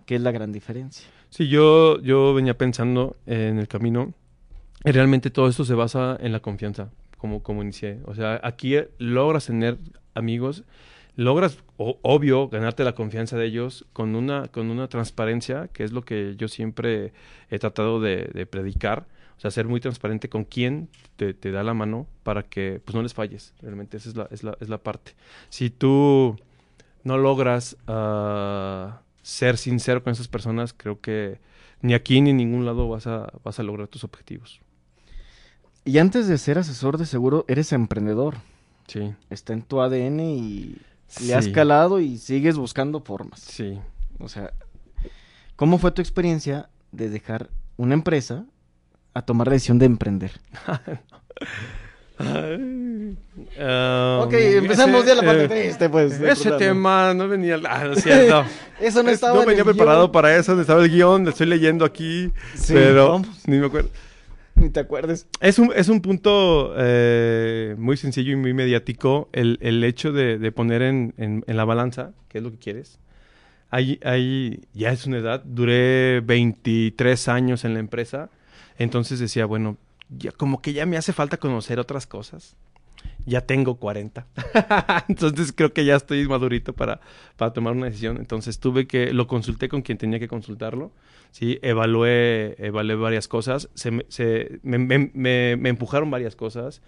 que es la gran diferencia. Sí, yo, yo venía pensando en el camino. y realmente todo esto se basa en la confianza, como, inicié. O sea, aquí eh, logras tener amigos, logras, obvio, ganarte la confianza de ellos con una, con una transparencia, que es lo que yo siempre he tratado de, predicar. O sea, ser muy transparente con quién te, te da la mano para que pues, no les falles. Realmente esa es la, es la, es la parte. Si tú no logras ah, ser sincero con esas personas, creo que ni aquí ni en ningún lado vas a, vas a lograr tus objetivos. Y antes de ser asesor de seguro, eres emprendedor. Sí. Está en tu ADN y le has calado y sigues buscando formas. Sí. O sea, ¿cómo fue tu experiencia de dejar una empresa a tomar la decisión de emprender? Ay, ok, empezamos ese, ya la parte eh, triste, pues. Ese tema no venía. Ah, no cierto. Eso no Es- estaba en venía el preparado guion. para eso. no Estaba el guion, lo estoy leyendo aquí. Sí, pero vamos. ni me acuerdo. Ni te acuerdes. Es un, es un punto eh, muy sencillo y muy mediático el, el hecho de, de poner en, en- la balanza qué es lo que quieres. Hay, hay, ya es una edad, duré 23 años en la empresa, entonces decía, bueno, ya como que ya me hace falta conocer otras cosas. Ya tengo 40. entonces creo que ya estoy madurito para, para tomar una decisión. Entonces tuve que, lo consulté con quien tenía que consultarlo. Sí, evalué, evalué varias cosas. Se, me, me- me- me- empujaron varias cosas.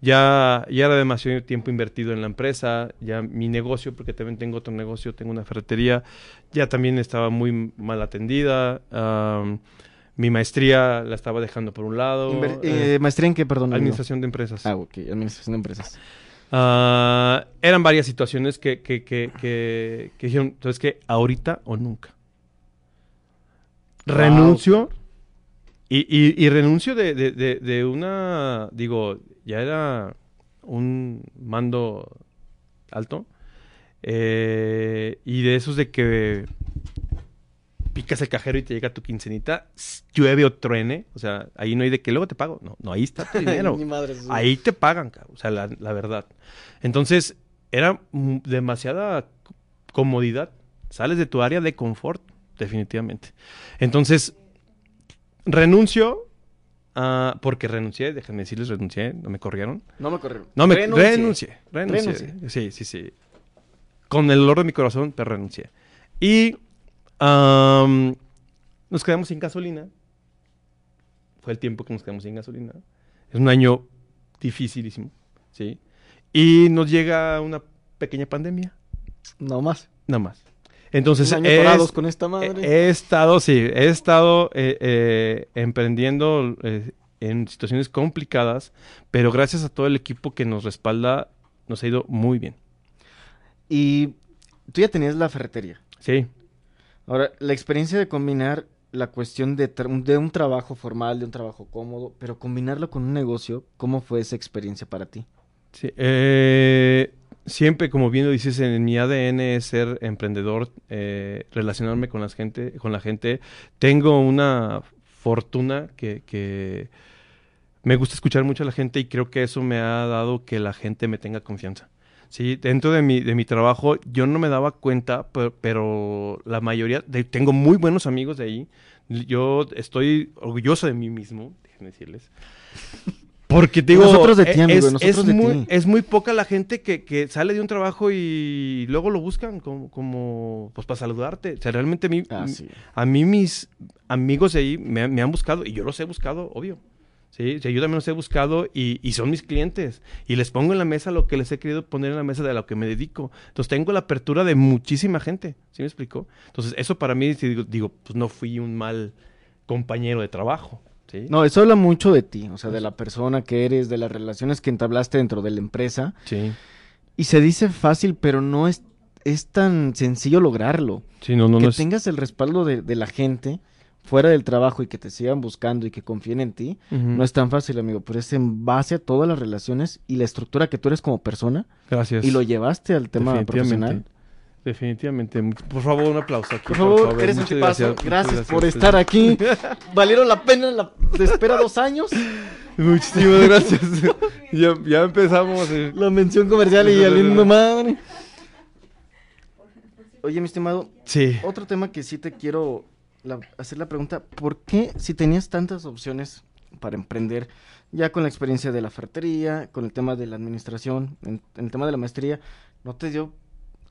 Ya, ya era demasiado tiempo invertido en la empresa. Ya mi negocio, porque también tengo otro negocio, tengo una ferretería, ya también estaba muy mal atendida. am, mi maestría la estaba dejando por un lado. Inver- eh, eh, ¿Maestría en qué, perdón? administración de empresas. Ah, ok, administración de empresas. Ah, eran varias situaciones que, que, que, que, que dijeron, entonces que ahorita o nunca. Wow. Renuncio. Y, y, y renuncio de, de, de, de una, digo, ya era un mando alto. eh, y de esos de que picas el cajero y te llega tu quincenita, llueve o truene. O sea, ahí no hay de que luego te pago. No, no ahí está tu dinero. Madre. Ahí te pagan, o sea, la, la verdad. Entonces, era demasiada comodidad. Sales de tu área de confort, definitivamente. Entonces, renuncio, ah, porque renuncié, déjenme decirles, renuncié, no me corrieron. No me corrieron. No, me Renuncié. renuncié. Renuncié. Renuncié. Sí, sí, sí. Con el dolor de mi corazón, pero renuncié. Y nos quedamos sin gasolina. Fue el tiempo que nos quedamos sin gasolina. Es un año dificilísimo, ¿sí? Y nos llega una pequeña pandemia, No más. nada más. Entonces, Un año es- con esta madre. he estado, sí, he estado eh, eh, emprendiendo eh, en situaciones complicadas, pero gracias a todo el equipo que nos respalda, nos ha ido muy bien. Y tú ya tenías la ferretería. Sí, Ahora, la experiencia de combinar la cuestión de, un trabajo formal, de un trabajo cómodo, pero combinarlo con un negocio, ¿cómo fue esa experiencia para ti? sí. Eh, siempre, como bien lo dices, en mi ADN es ser emprendedor, eh, relacionarme con la gente, con la gente. Tengo una fortuna que, que me gusta escuchar mucho a la gente y creo que eso me ha dado que la gente me tenga confianza. Sí, dentro de mi, de mi trabajo yo no me daba cuenta, pe- pero, la mayoría, de- tengo muy buenos amigos de ahí. Yo estoy orgulloso de mí mismo, déjenme decirles. Porque digo, Nosotros de ti, e- amigo, es, nosotros es de muy, ti. es muy poca la gente que, que sale de un trabajo y luego lo buscan como, como pues para saludarte. O sea, realmente a mí, Ah, sí. a mí mis amigos de ahí me, me han buscado y yo los he buscado, obvio. Sí, O sea, yo también los he buscado y, y son mis clientes. Y les pongo en la mesa lo que les he querido poner en la mesa de lo que me dedico. Entonces tengo la apertura de muchísima gente. ¿Sí me explicó? Entonces eso para mí, sí digo, digo, pues no fui un mal compañero de trabajo. ¿sí? No, eso habla mucho de ti, o sea, de la persona que eres, de las relaciones que entablaste dentro de la empresa. Sí. Y se dice fácil, pero no es, es tan sencillo lograrlo. Sí, no, no, que no es- tengas el respaldo de, de la gente fuera del trabajo y que te sigan buscando y que confíen en ti, no es tan fácil, amigo, pero es en base a todas las relaciones y la estructura que tú eres como persona Gracias. y lo llevaste al tema profesional. Definitivamente. Por favor, un aplauso aquí. Por favor, eres un tipazo. Gracias, por estar aquí. ¿Valieron la pena la de espera dos años? Muchísimas gracias. ya, ya empezamos. eh. La mención comercial y aliendo madre. Oye, mi estimado, Sí. otro tema que sí te quiero la- hacer la pregunta, ¿por qué si tenías tantas opciones para emprender, ya con la experiencia de la ferretería, con el tema de la administración, en, en el tema de la maestría, no te dio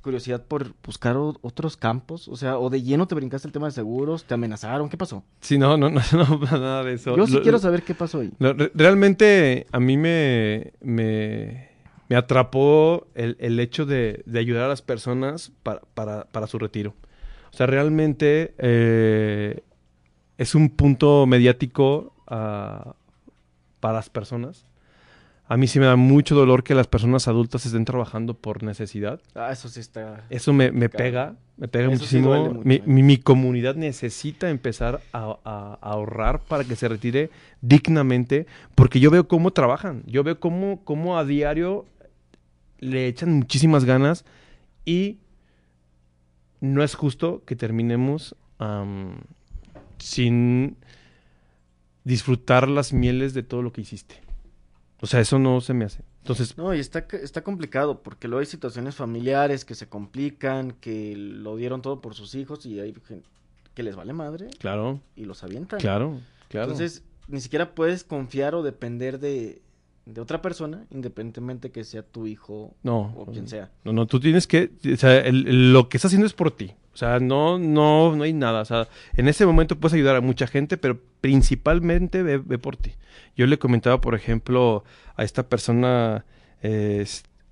curiosidad por buscar o- otros campos? O sea, o de lleno te brincaste el tema de seguros, te amenazaron, ¿qué pasó? Sí, no, no, no, no, nada de eso. Yo sí Lo- quiero saber qué pasó ahí. lo- realmente a mí me, me, me atrapó el, el hecho de, de ayudar a las personas para, para, para su retiro. O sea, realmente eh, es un punto mediático ah, para las personas. A mí sí me da mucho dolor que las personas adultas estén trabajando por necesidad. Ah, eso sí está... Eso me, me pega, me pega Eso sí muchísimo. duele mucho, mi, ¿eh? mi- mi comunidad necesita empezar a, a- a ahorrar para que se retire dignamente, porque yo veo cómo trabajan, yo veo cómo, cómo a diario le echan muchísimas ganas y no es justo que terminemos am, sin disfrutar las mieles de todo lo que hiciste. O sea, eso no se me hace. Entonces, No, y está, está complicado porque luego hay situaciones familiares que se complican, que lo dieron todo por sus hijos y hay gente que les vale madre claro, y los avientan. claro, claro. Entonces, ni siquiera puedes confiar o depender de, de otra persona, independientemente que sea tu hijo no, o quien sea. No, no, tú tienes que, o sea, el- el- lo que estás haciendo es por ti. O sea, no, no, no hay nada. O sea, en ese momento puedes ayudar a mucha gente, pero principalmente ve, ve por ti. Yo le comentaba, por ejemplo, a esta persona eh,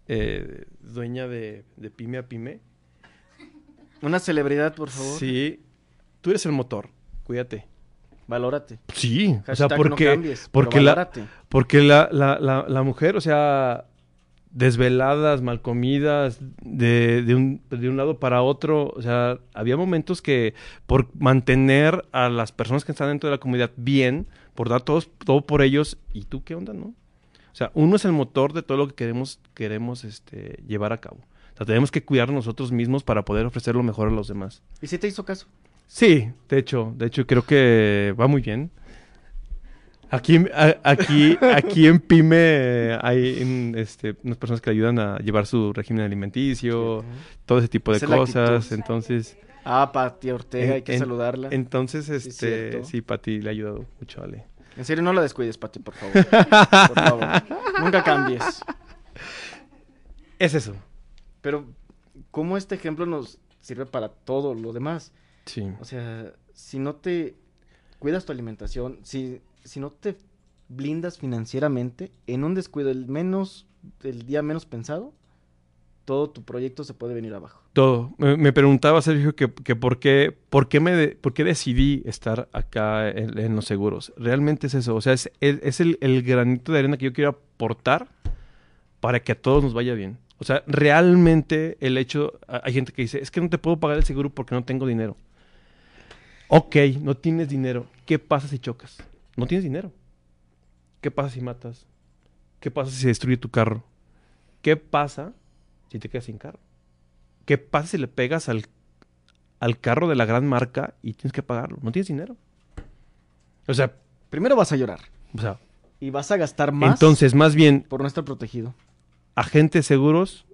eh, dueña de, de Pyme a Pyme. Una celebridad, por favor. Sí, tú eres el motor, cuídate. Valórate. Sí, o sea, Hashtag porque, no cambies, porque la, valórate. Porque la, la, la, la mujer, o sea, desveladas, mal comidas, de, de, un, de un lado para otro, o sea, había momentos que por mantener a las personas que están dentro de la comunidad bien, por dar todos, todo por ellos, ¿y tú qué onda, no? O sea, uno es el motor de todo lo que queremos, queremos este, llevar a cabo. O sea, tenemos que cuidar nosotros mismos para poder ofrecer lo mejor a los demás. ¿Y si te hizo caso? Sí, de hecho, de hecho creo que va muy bien. Aquí, a- aquí, aquí en Pyme hay en, este, unas personas que le ayudan a llevar su régimen alimenticio, todo ese tipo de Esa cosas. Entonces, Ah, Pati Ortega, hay que En- saludarla. En... entonces, este, cierto. sí, Pati le ha ayudado mucho, Ale. serio, no la descuides, Pati, por favor. por favor. Nunca cambies. Es eso. Pero, ¿cómo este ejemplo nos sirve para todo lo demás? Sí. O sea, si no te cuidas tu alimentación, si, si no te blindas financieramente, en un descuido, el menos, el día menos pensado, todo tu proyecto se puede venir abajo. Todo. Me, me preguntaba, Sergio, que, que por, qué, por, qué me de- por qué decidí estar acá en, en los seguros. Realmente es eso. O sea, es, es- el, el granito de arena que yo quiero aportar para que a todos nos vaya bien. O sea, realmente el hecho... Hay gente que dice, es que no te puedo pagar el seguro porque no tengo dinero. Ok, no tienes dinero. ¿Qué pasa si chocas? No tienes dinero. ¿Qué pasa si matas? ¿Qué pasa si se destruye tu carro? ¿Qué pasa si te quedas sin carro? ¿Qué pasa si le pegas al, al carro de la gran marca y tienes que pagarlo? No tienes dinero. O sea, Primero vas a llorar o sea y vas a gastar más entonces, más bien, por no estar protegido. agentes seguros,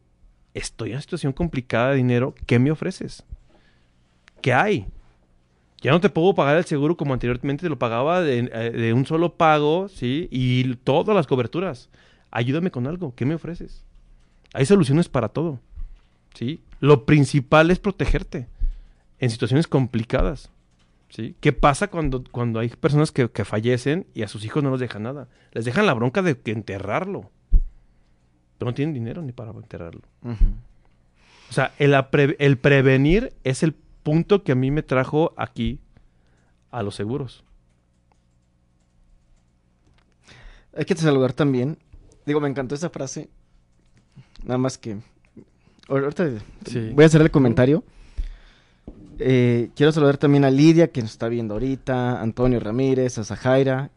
estoy en una situación complicada de dinero, ¿qué me ofreces? ¿Qué hay? Ya no te puedo pagar el seguro como anteriormente te lo pagaba de, eh, de un solo pago, ¿sí? Y todas las coberturas. Ayúdame con algo, ¿qué me ofreces? Hay soluciones para todo, ¿sí? Lo principal es protegerte en situaciones complicadas, ¿sí? ¿Qué pasa cuando, cuando hay personas que, que fallecen y a sus hijos no les dejan nada? Les dejan la bronca de enterrarlo pero no tienen dinero ni para enterrarlo. O sea, el, el prevenir es el punto que a mí me trajo aquí a los seguros. Hay que saludar también. Digo, me encantó esa frase. Nada más que. Ahorita Sí. voy a hacer el comentario. Eh, quiero saludar también a Lidia, que nos está viendo ahorita, a Antonio Ramírez, a Zajaira,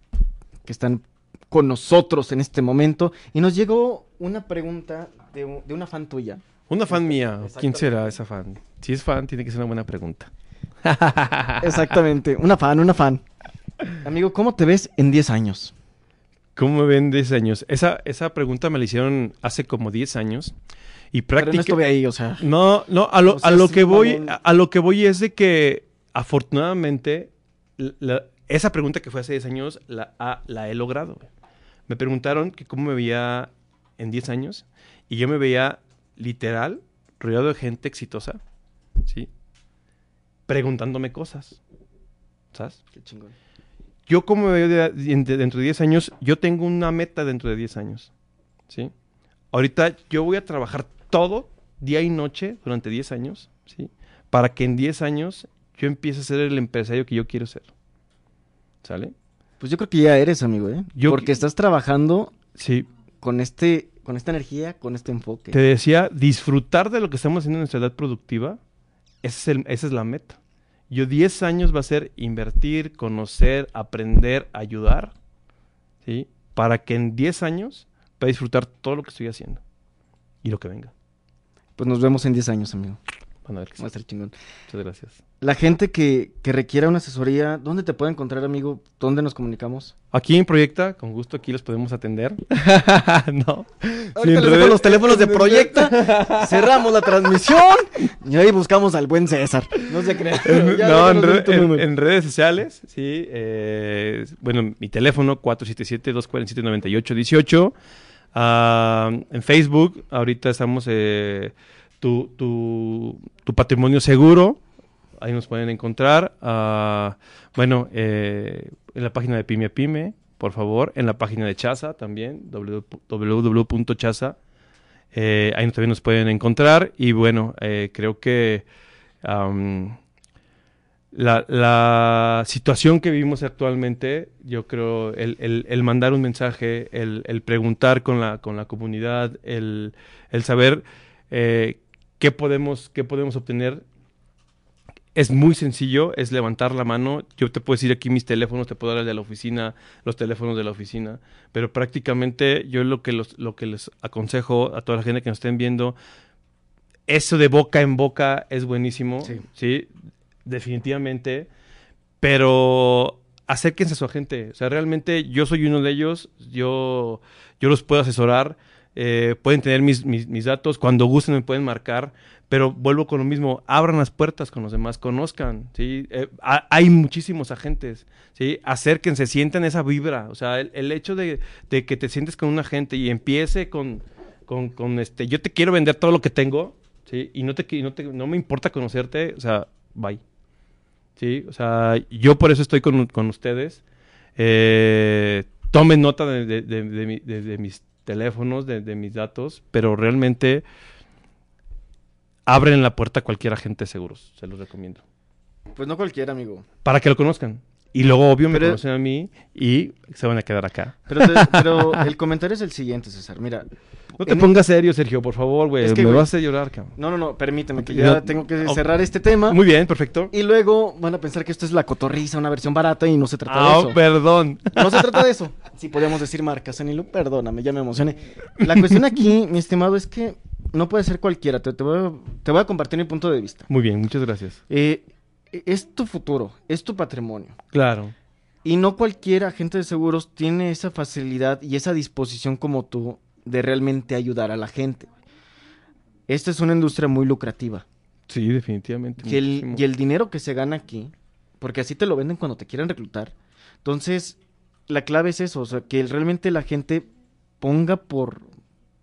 que están con nosotros en este momento. Y nos llegó una pregunta de, de una fan tuya. Una fan mía, ¿quién Exactamente. será esa fan? Si es fan, tiene que ser una buena pregunta. Exactamente, una fan, una fan. Amigo, ¿cómo te ves en 10 años? ¿Cómo me ven 10 años? Esa, esa pregunta me la hicieron hace como 10 años. Y no prácticamente... estuve ahí, o sea. No, no, a lo, O sea, a lo que voy, a, a lo que voy es de que afortunadamente la- esa pregunta que fue hace 10 años la, ha- la he logrado. Me preguntaron que cómo me veía en 10 años y yo me veía literal rodeado de gente exitosa, ¿sí? Preguntándome cosas, ¿sabes? Qué chingón. Yo como me veo de- de- dentro de 10 años, yo tengo una meta dentro de 10 años, ¿sí? Ahorita yo voy a trabajar todo, día y noche, durante 10 años, ¿sí? Para que en 10 años yo empiece a ser el empresario que yo quiero ser. ¿Sale? Pues yo creo que ya eres, amigo, ¿eh? Yo- Porque estás trabajando Sí. con este, con esta energía, con este enfoque. Te decía, disfrutar de lo que estamos haciendo en nuestra edad productiva, ese es el- esa es la meta. Yo 10 años va a ser invertir, conocer, aprender, ayudar, ¿sí? Para que en 10 años pueda disfrutar todo lo que estoy haciendo y lo que venga. Pues nos vemos en 10 años, amigo. Van a ver chingón. Muchas gracias. La gente que, que requiera una asesoría, ¿dónde te puede encontrar, amigo? ¿Dónde nos comunicamos? Aquí en Proyecta, con gusto aquí los podemos atender. no. Ahorita les dejo los teléfonos de Proyecta, cerramos la transmisión y ahí buscamos al buen César. No se crean. No, en, re- en- redes sociales, sí. eh, bueno, mi teléfono 477-247-9818. Ah, en Facebook, ahorita estamos eh, tu, tu, tu patrimonio seguro. Ahí nos pueden encontrar. Ah, bueno, eh, en la página de Pyme a Pyme, por favor. En la página de Chaza también, www.chaza. Eh, ahí también nos pueden encontrar. Y bueno, eh, creo que la, la situación que vivimos actualmente, yo creo, el, el- mandar un mensaje, el, preguntar con la, con la comunidad, el, saber qué, podemos, qué podemos obtener, es muy sencillo, es levantar la mano. Yo te puedo decir aquí mis teléfonos, te puedo dar el de la oficina, los teléfonos de la oficina, pero prácticamente yo lo que, los, lo que les aconsejo a toda la gente que nos estén viendo, eso de boca en boca es buenísimo, Sí. ¿sí? Definitivamente, pero acérquense a su agente. O sea, realmente yo soy uno de ellos, yo, yo los puedo asesorar, eh, pueden tener mis, mis, mis datos, cuando gusten me pueden marcar, pero vuelvo con lo mismo, abran las puertas con los demás, conozcan, ¿sí? Eh, ha- hay muchísimos agentes, ¿sí? Acérquense, sientan esa vibra, o sea, el, hecho de, que te sientes con un agente y empiece con, con, con este, yo te quiero vender todo lo que tengo, ¿sí? Y no, te, no, te, no me importa conocerte, o sea, bye. ¿Sí? O sea, yo por eso estoy con, con ustedes. Eh, tomen nota de, de- de- de mi- de- de mis teléfonos, de mis datos, pero realmente abren la puerta a cualquier agente de seguros, se los recomiendo. Pues no cualquiera, amigo. Para que lo conozcan. Y luego, obvio, me Pero- conocen a mí y se van a quedar acá. Pero, te- pero el comentario es el siguiente, César. Mira, No te pongas serio, Sergio, por favor, güey. Es que, me güey, vas a llorar, cabrón. no, no, no, permíteme que ya no- tengo que cerrar este tema. Muy bien, perfecto. Y luego van a pensar que esto es la cotorriza, una versión barata y no se trata de Ah, eso. perdón. No se trata de eso. Si podemos decir marcas, Anilo, perdóname, ya me emocioné. La cuestión aquí, mi estimado, es que no puede ser cualquiera. Te, te voy, a, te voy a compartir mi punto de vista. Muy bien, muchas gracias. Eh, es tu futuro, es tu patrimonio. Claro. Y no cualquier agente de seguros tiene esa facilidad y esa disposición como tú de realmente ayudar a la gente. Esta es una industria muy lucrativa. Sí, definitivamente. Y el, y el dinero que se gana aquí, porque así te lo venden cuando te quieren reclutar. Entonces, la clave es eso, o sea, que realmente la gente ponga por,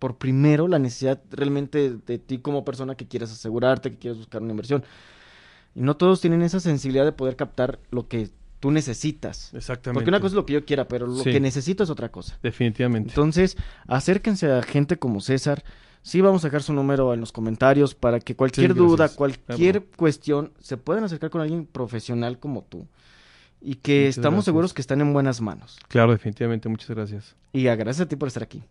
por primero la necesidad realmente de, de ti como persona que quieras asegurarte, que quieras buscar una inversión. Y no todos tienen esa sensibilidad de poder captar lo que tú necesitas. Exactamente. Porque una cosa es lo que yo quiera, pero lo Sí. que necesito es otra cosa. Definitivamente. Entonces, acérquense a gente como César. Sí, vamos a dejar su número en los comentarios para que cualquier Sí, duda, cualquier Claro. cuestión, se puedan acercar con alguien profesional como tú. Y que Muchas estamos gracias. seguros que están en buenas manos. Claro, definitivamente. Muchas gracias. Y gracias a ti por estar aquí.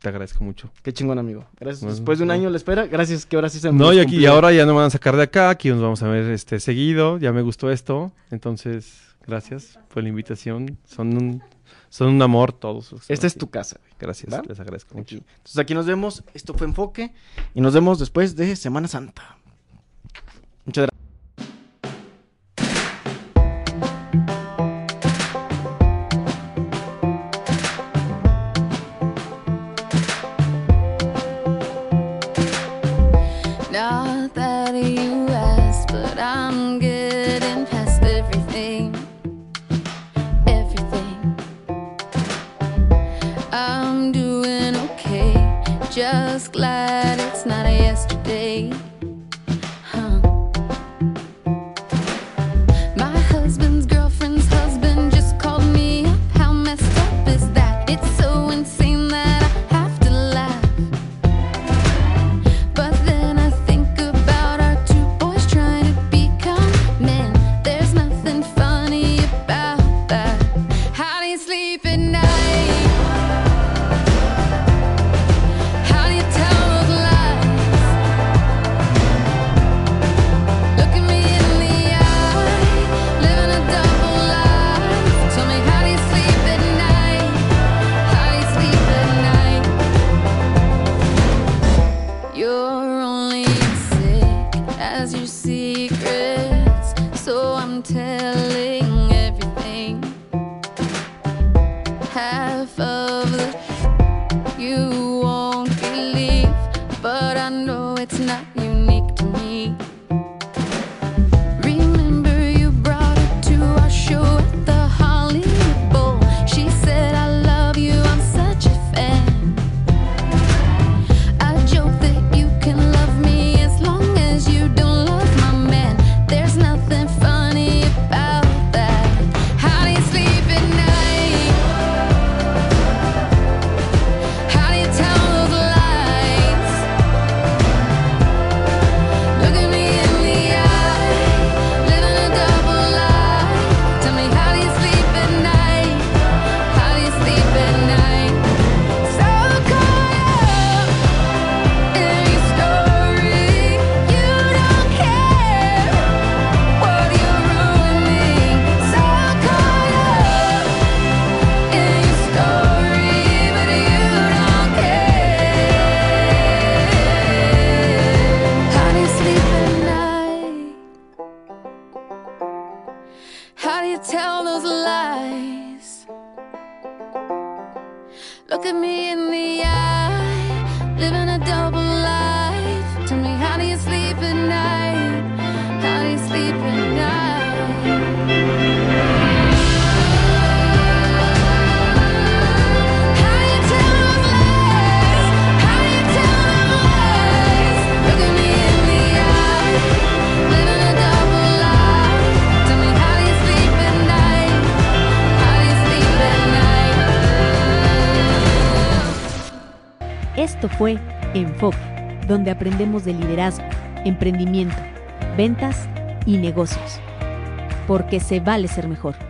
Te agradezco mucho. Qué chingón, amigo. Gracias. Bueno, Después de un bueno. año la espera, gracias que ahora sí se No, y aquí y ahora ya no me van a sacar de acá. Aquí nos vamos a ver este seguido. Ya me gustó esto. Entonces, gracias por la invitación. Son un, son un amor todos. Esta es tu casa. Gracias. ¿va? Les agradezco mucho. Aquí. Entonces aquí nos vemos. Esto fue Enfoque. Y nos vemos después de Semana Santa. donde aprendemos de liderazgo, emprendimiento, ventas y negocios. Porque se vale ser mejor.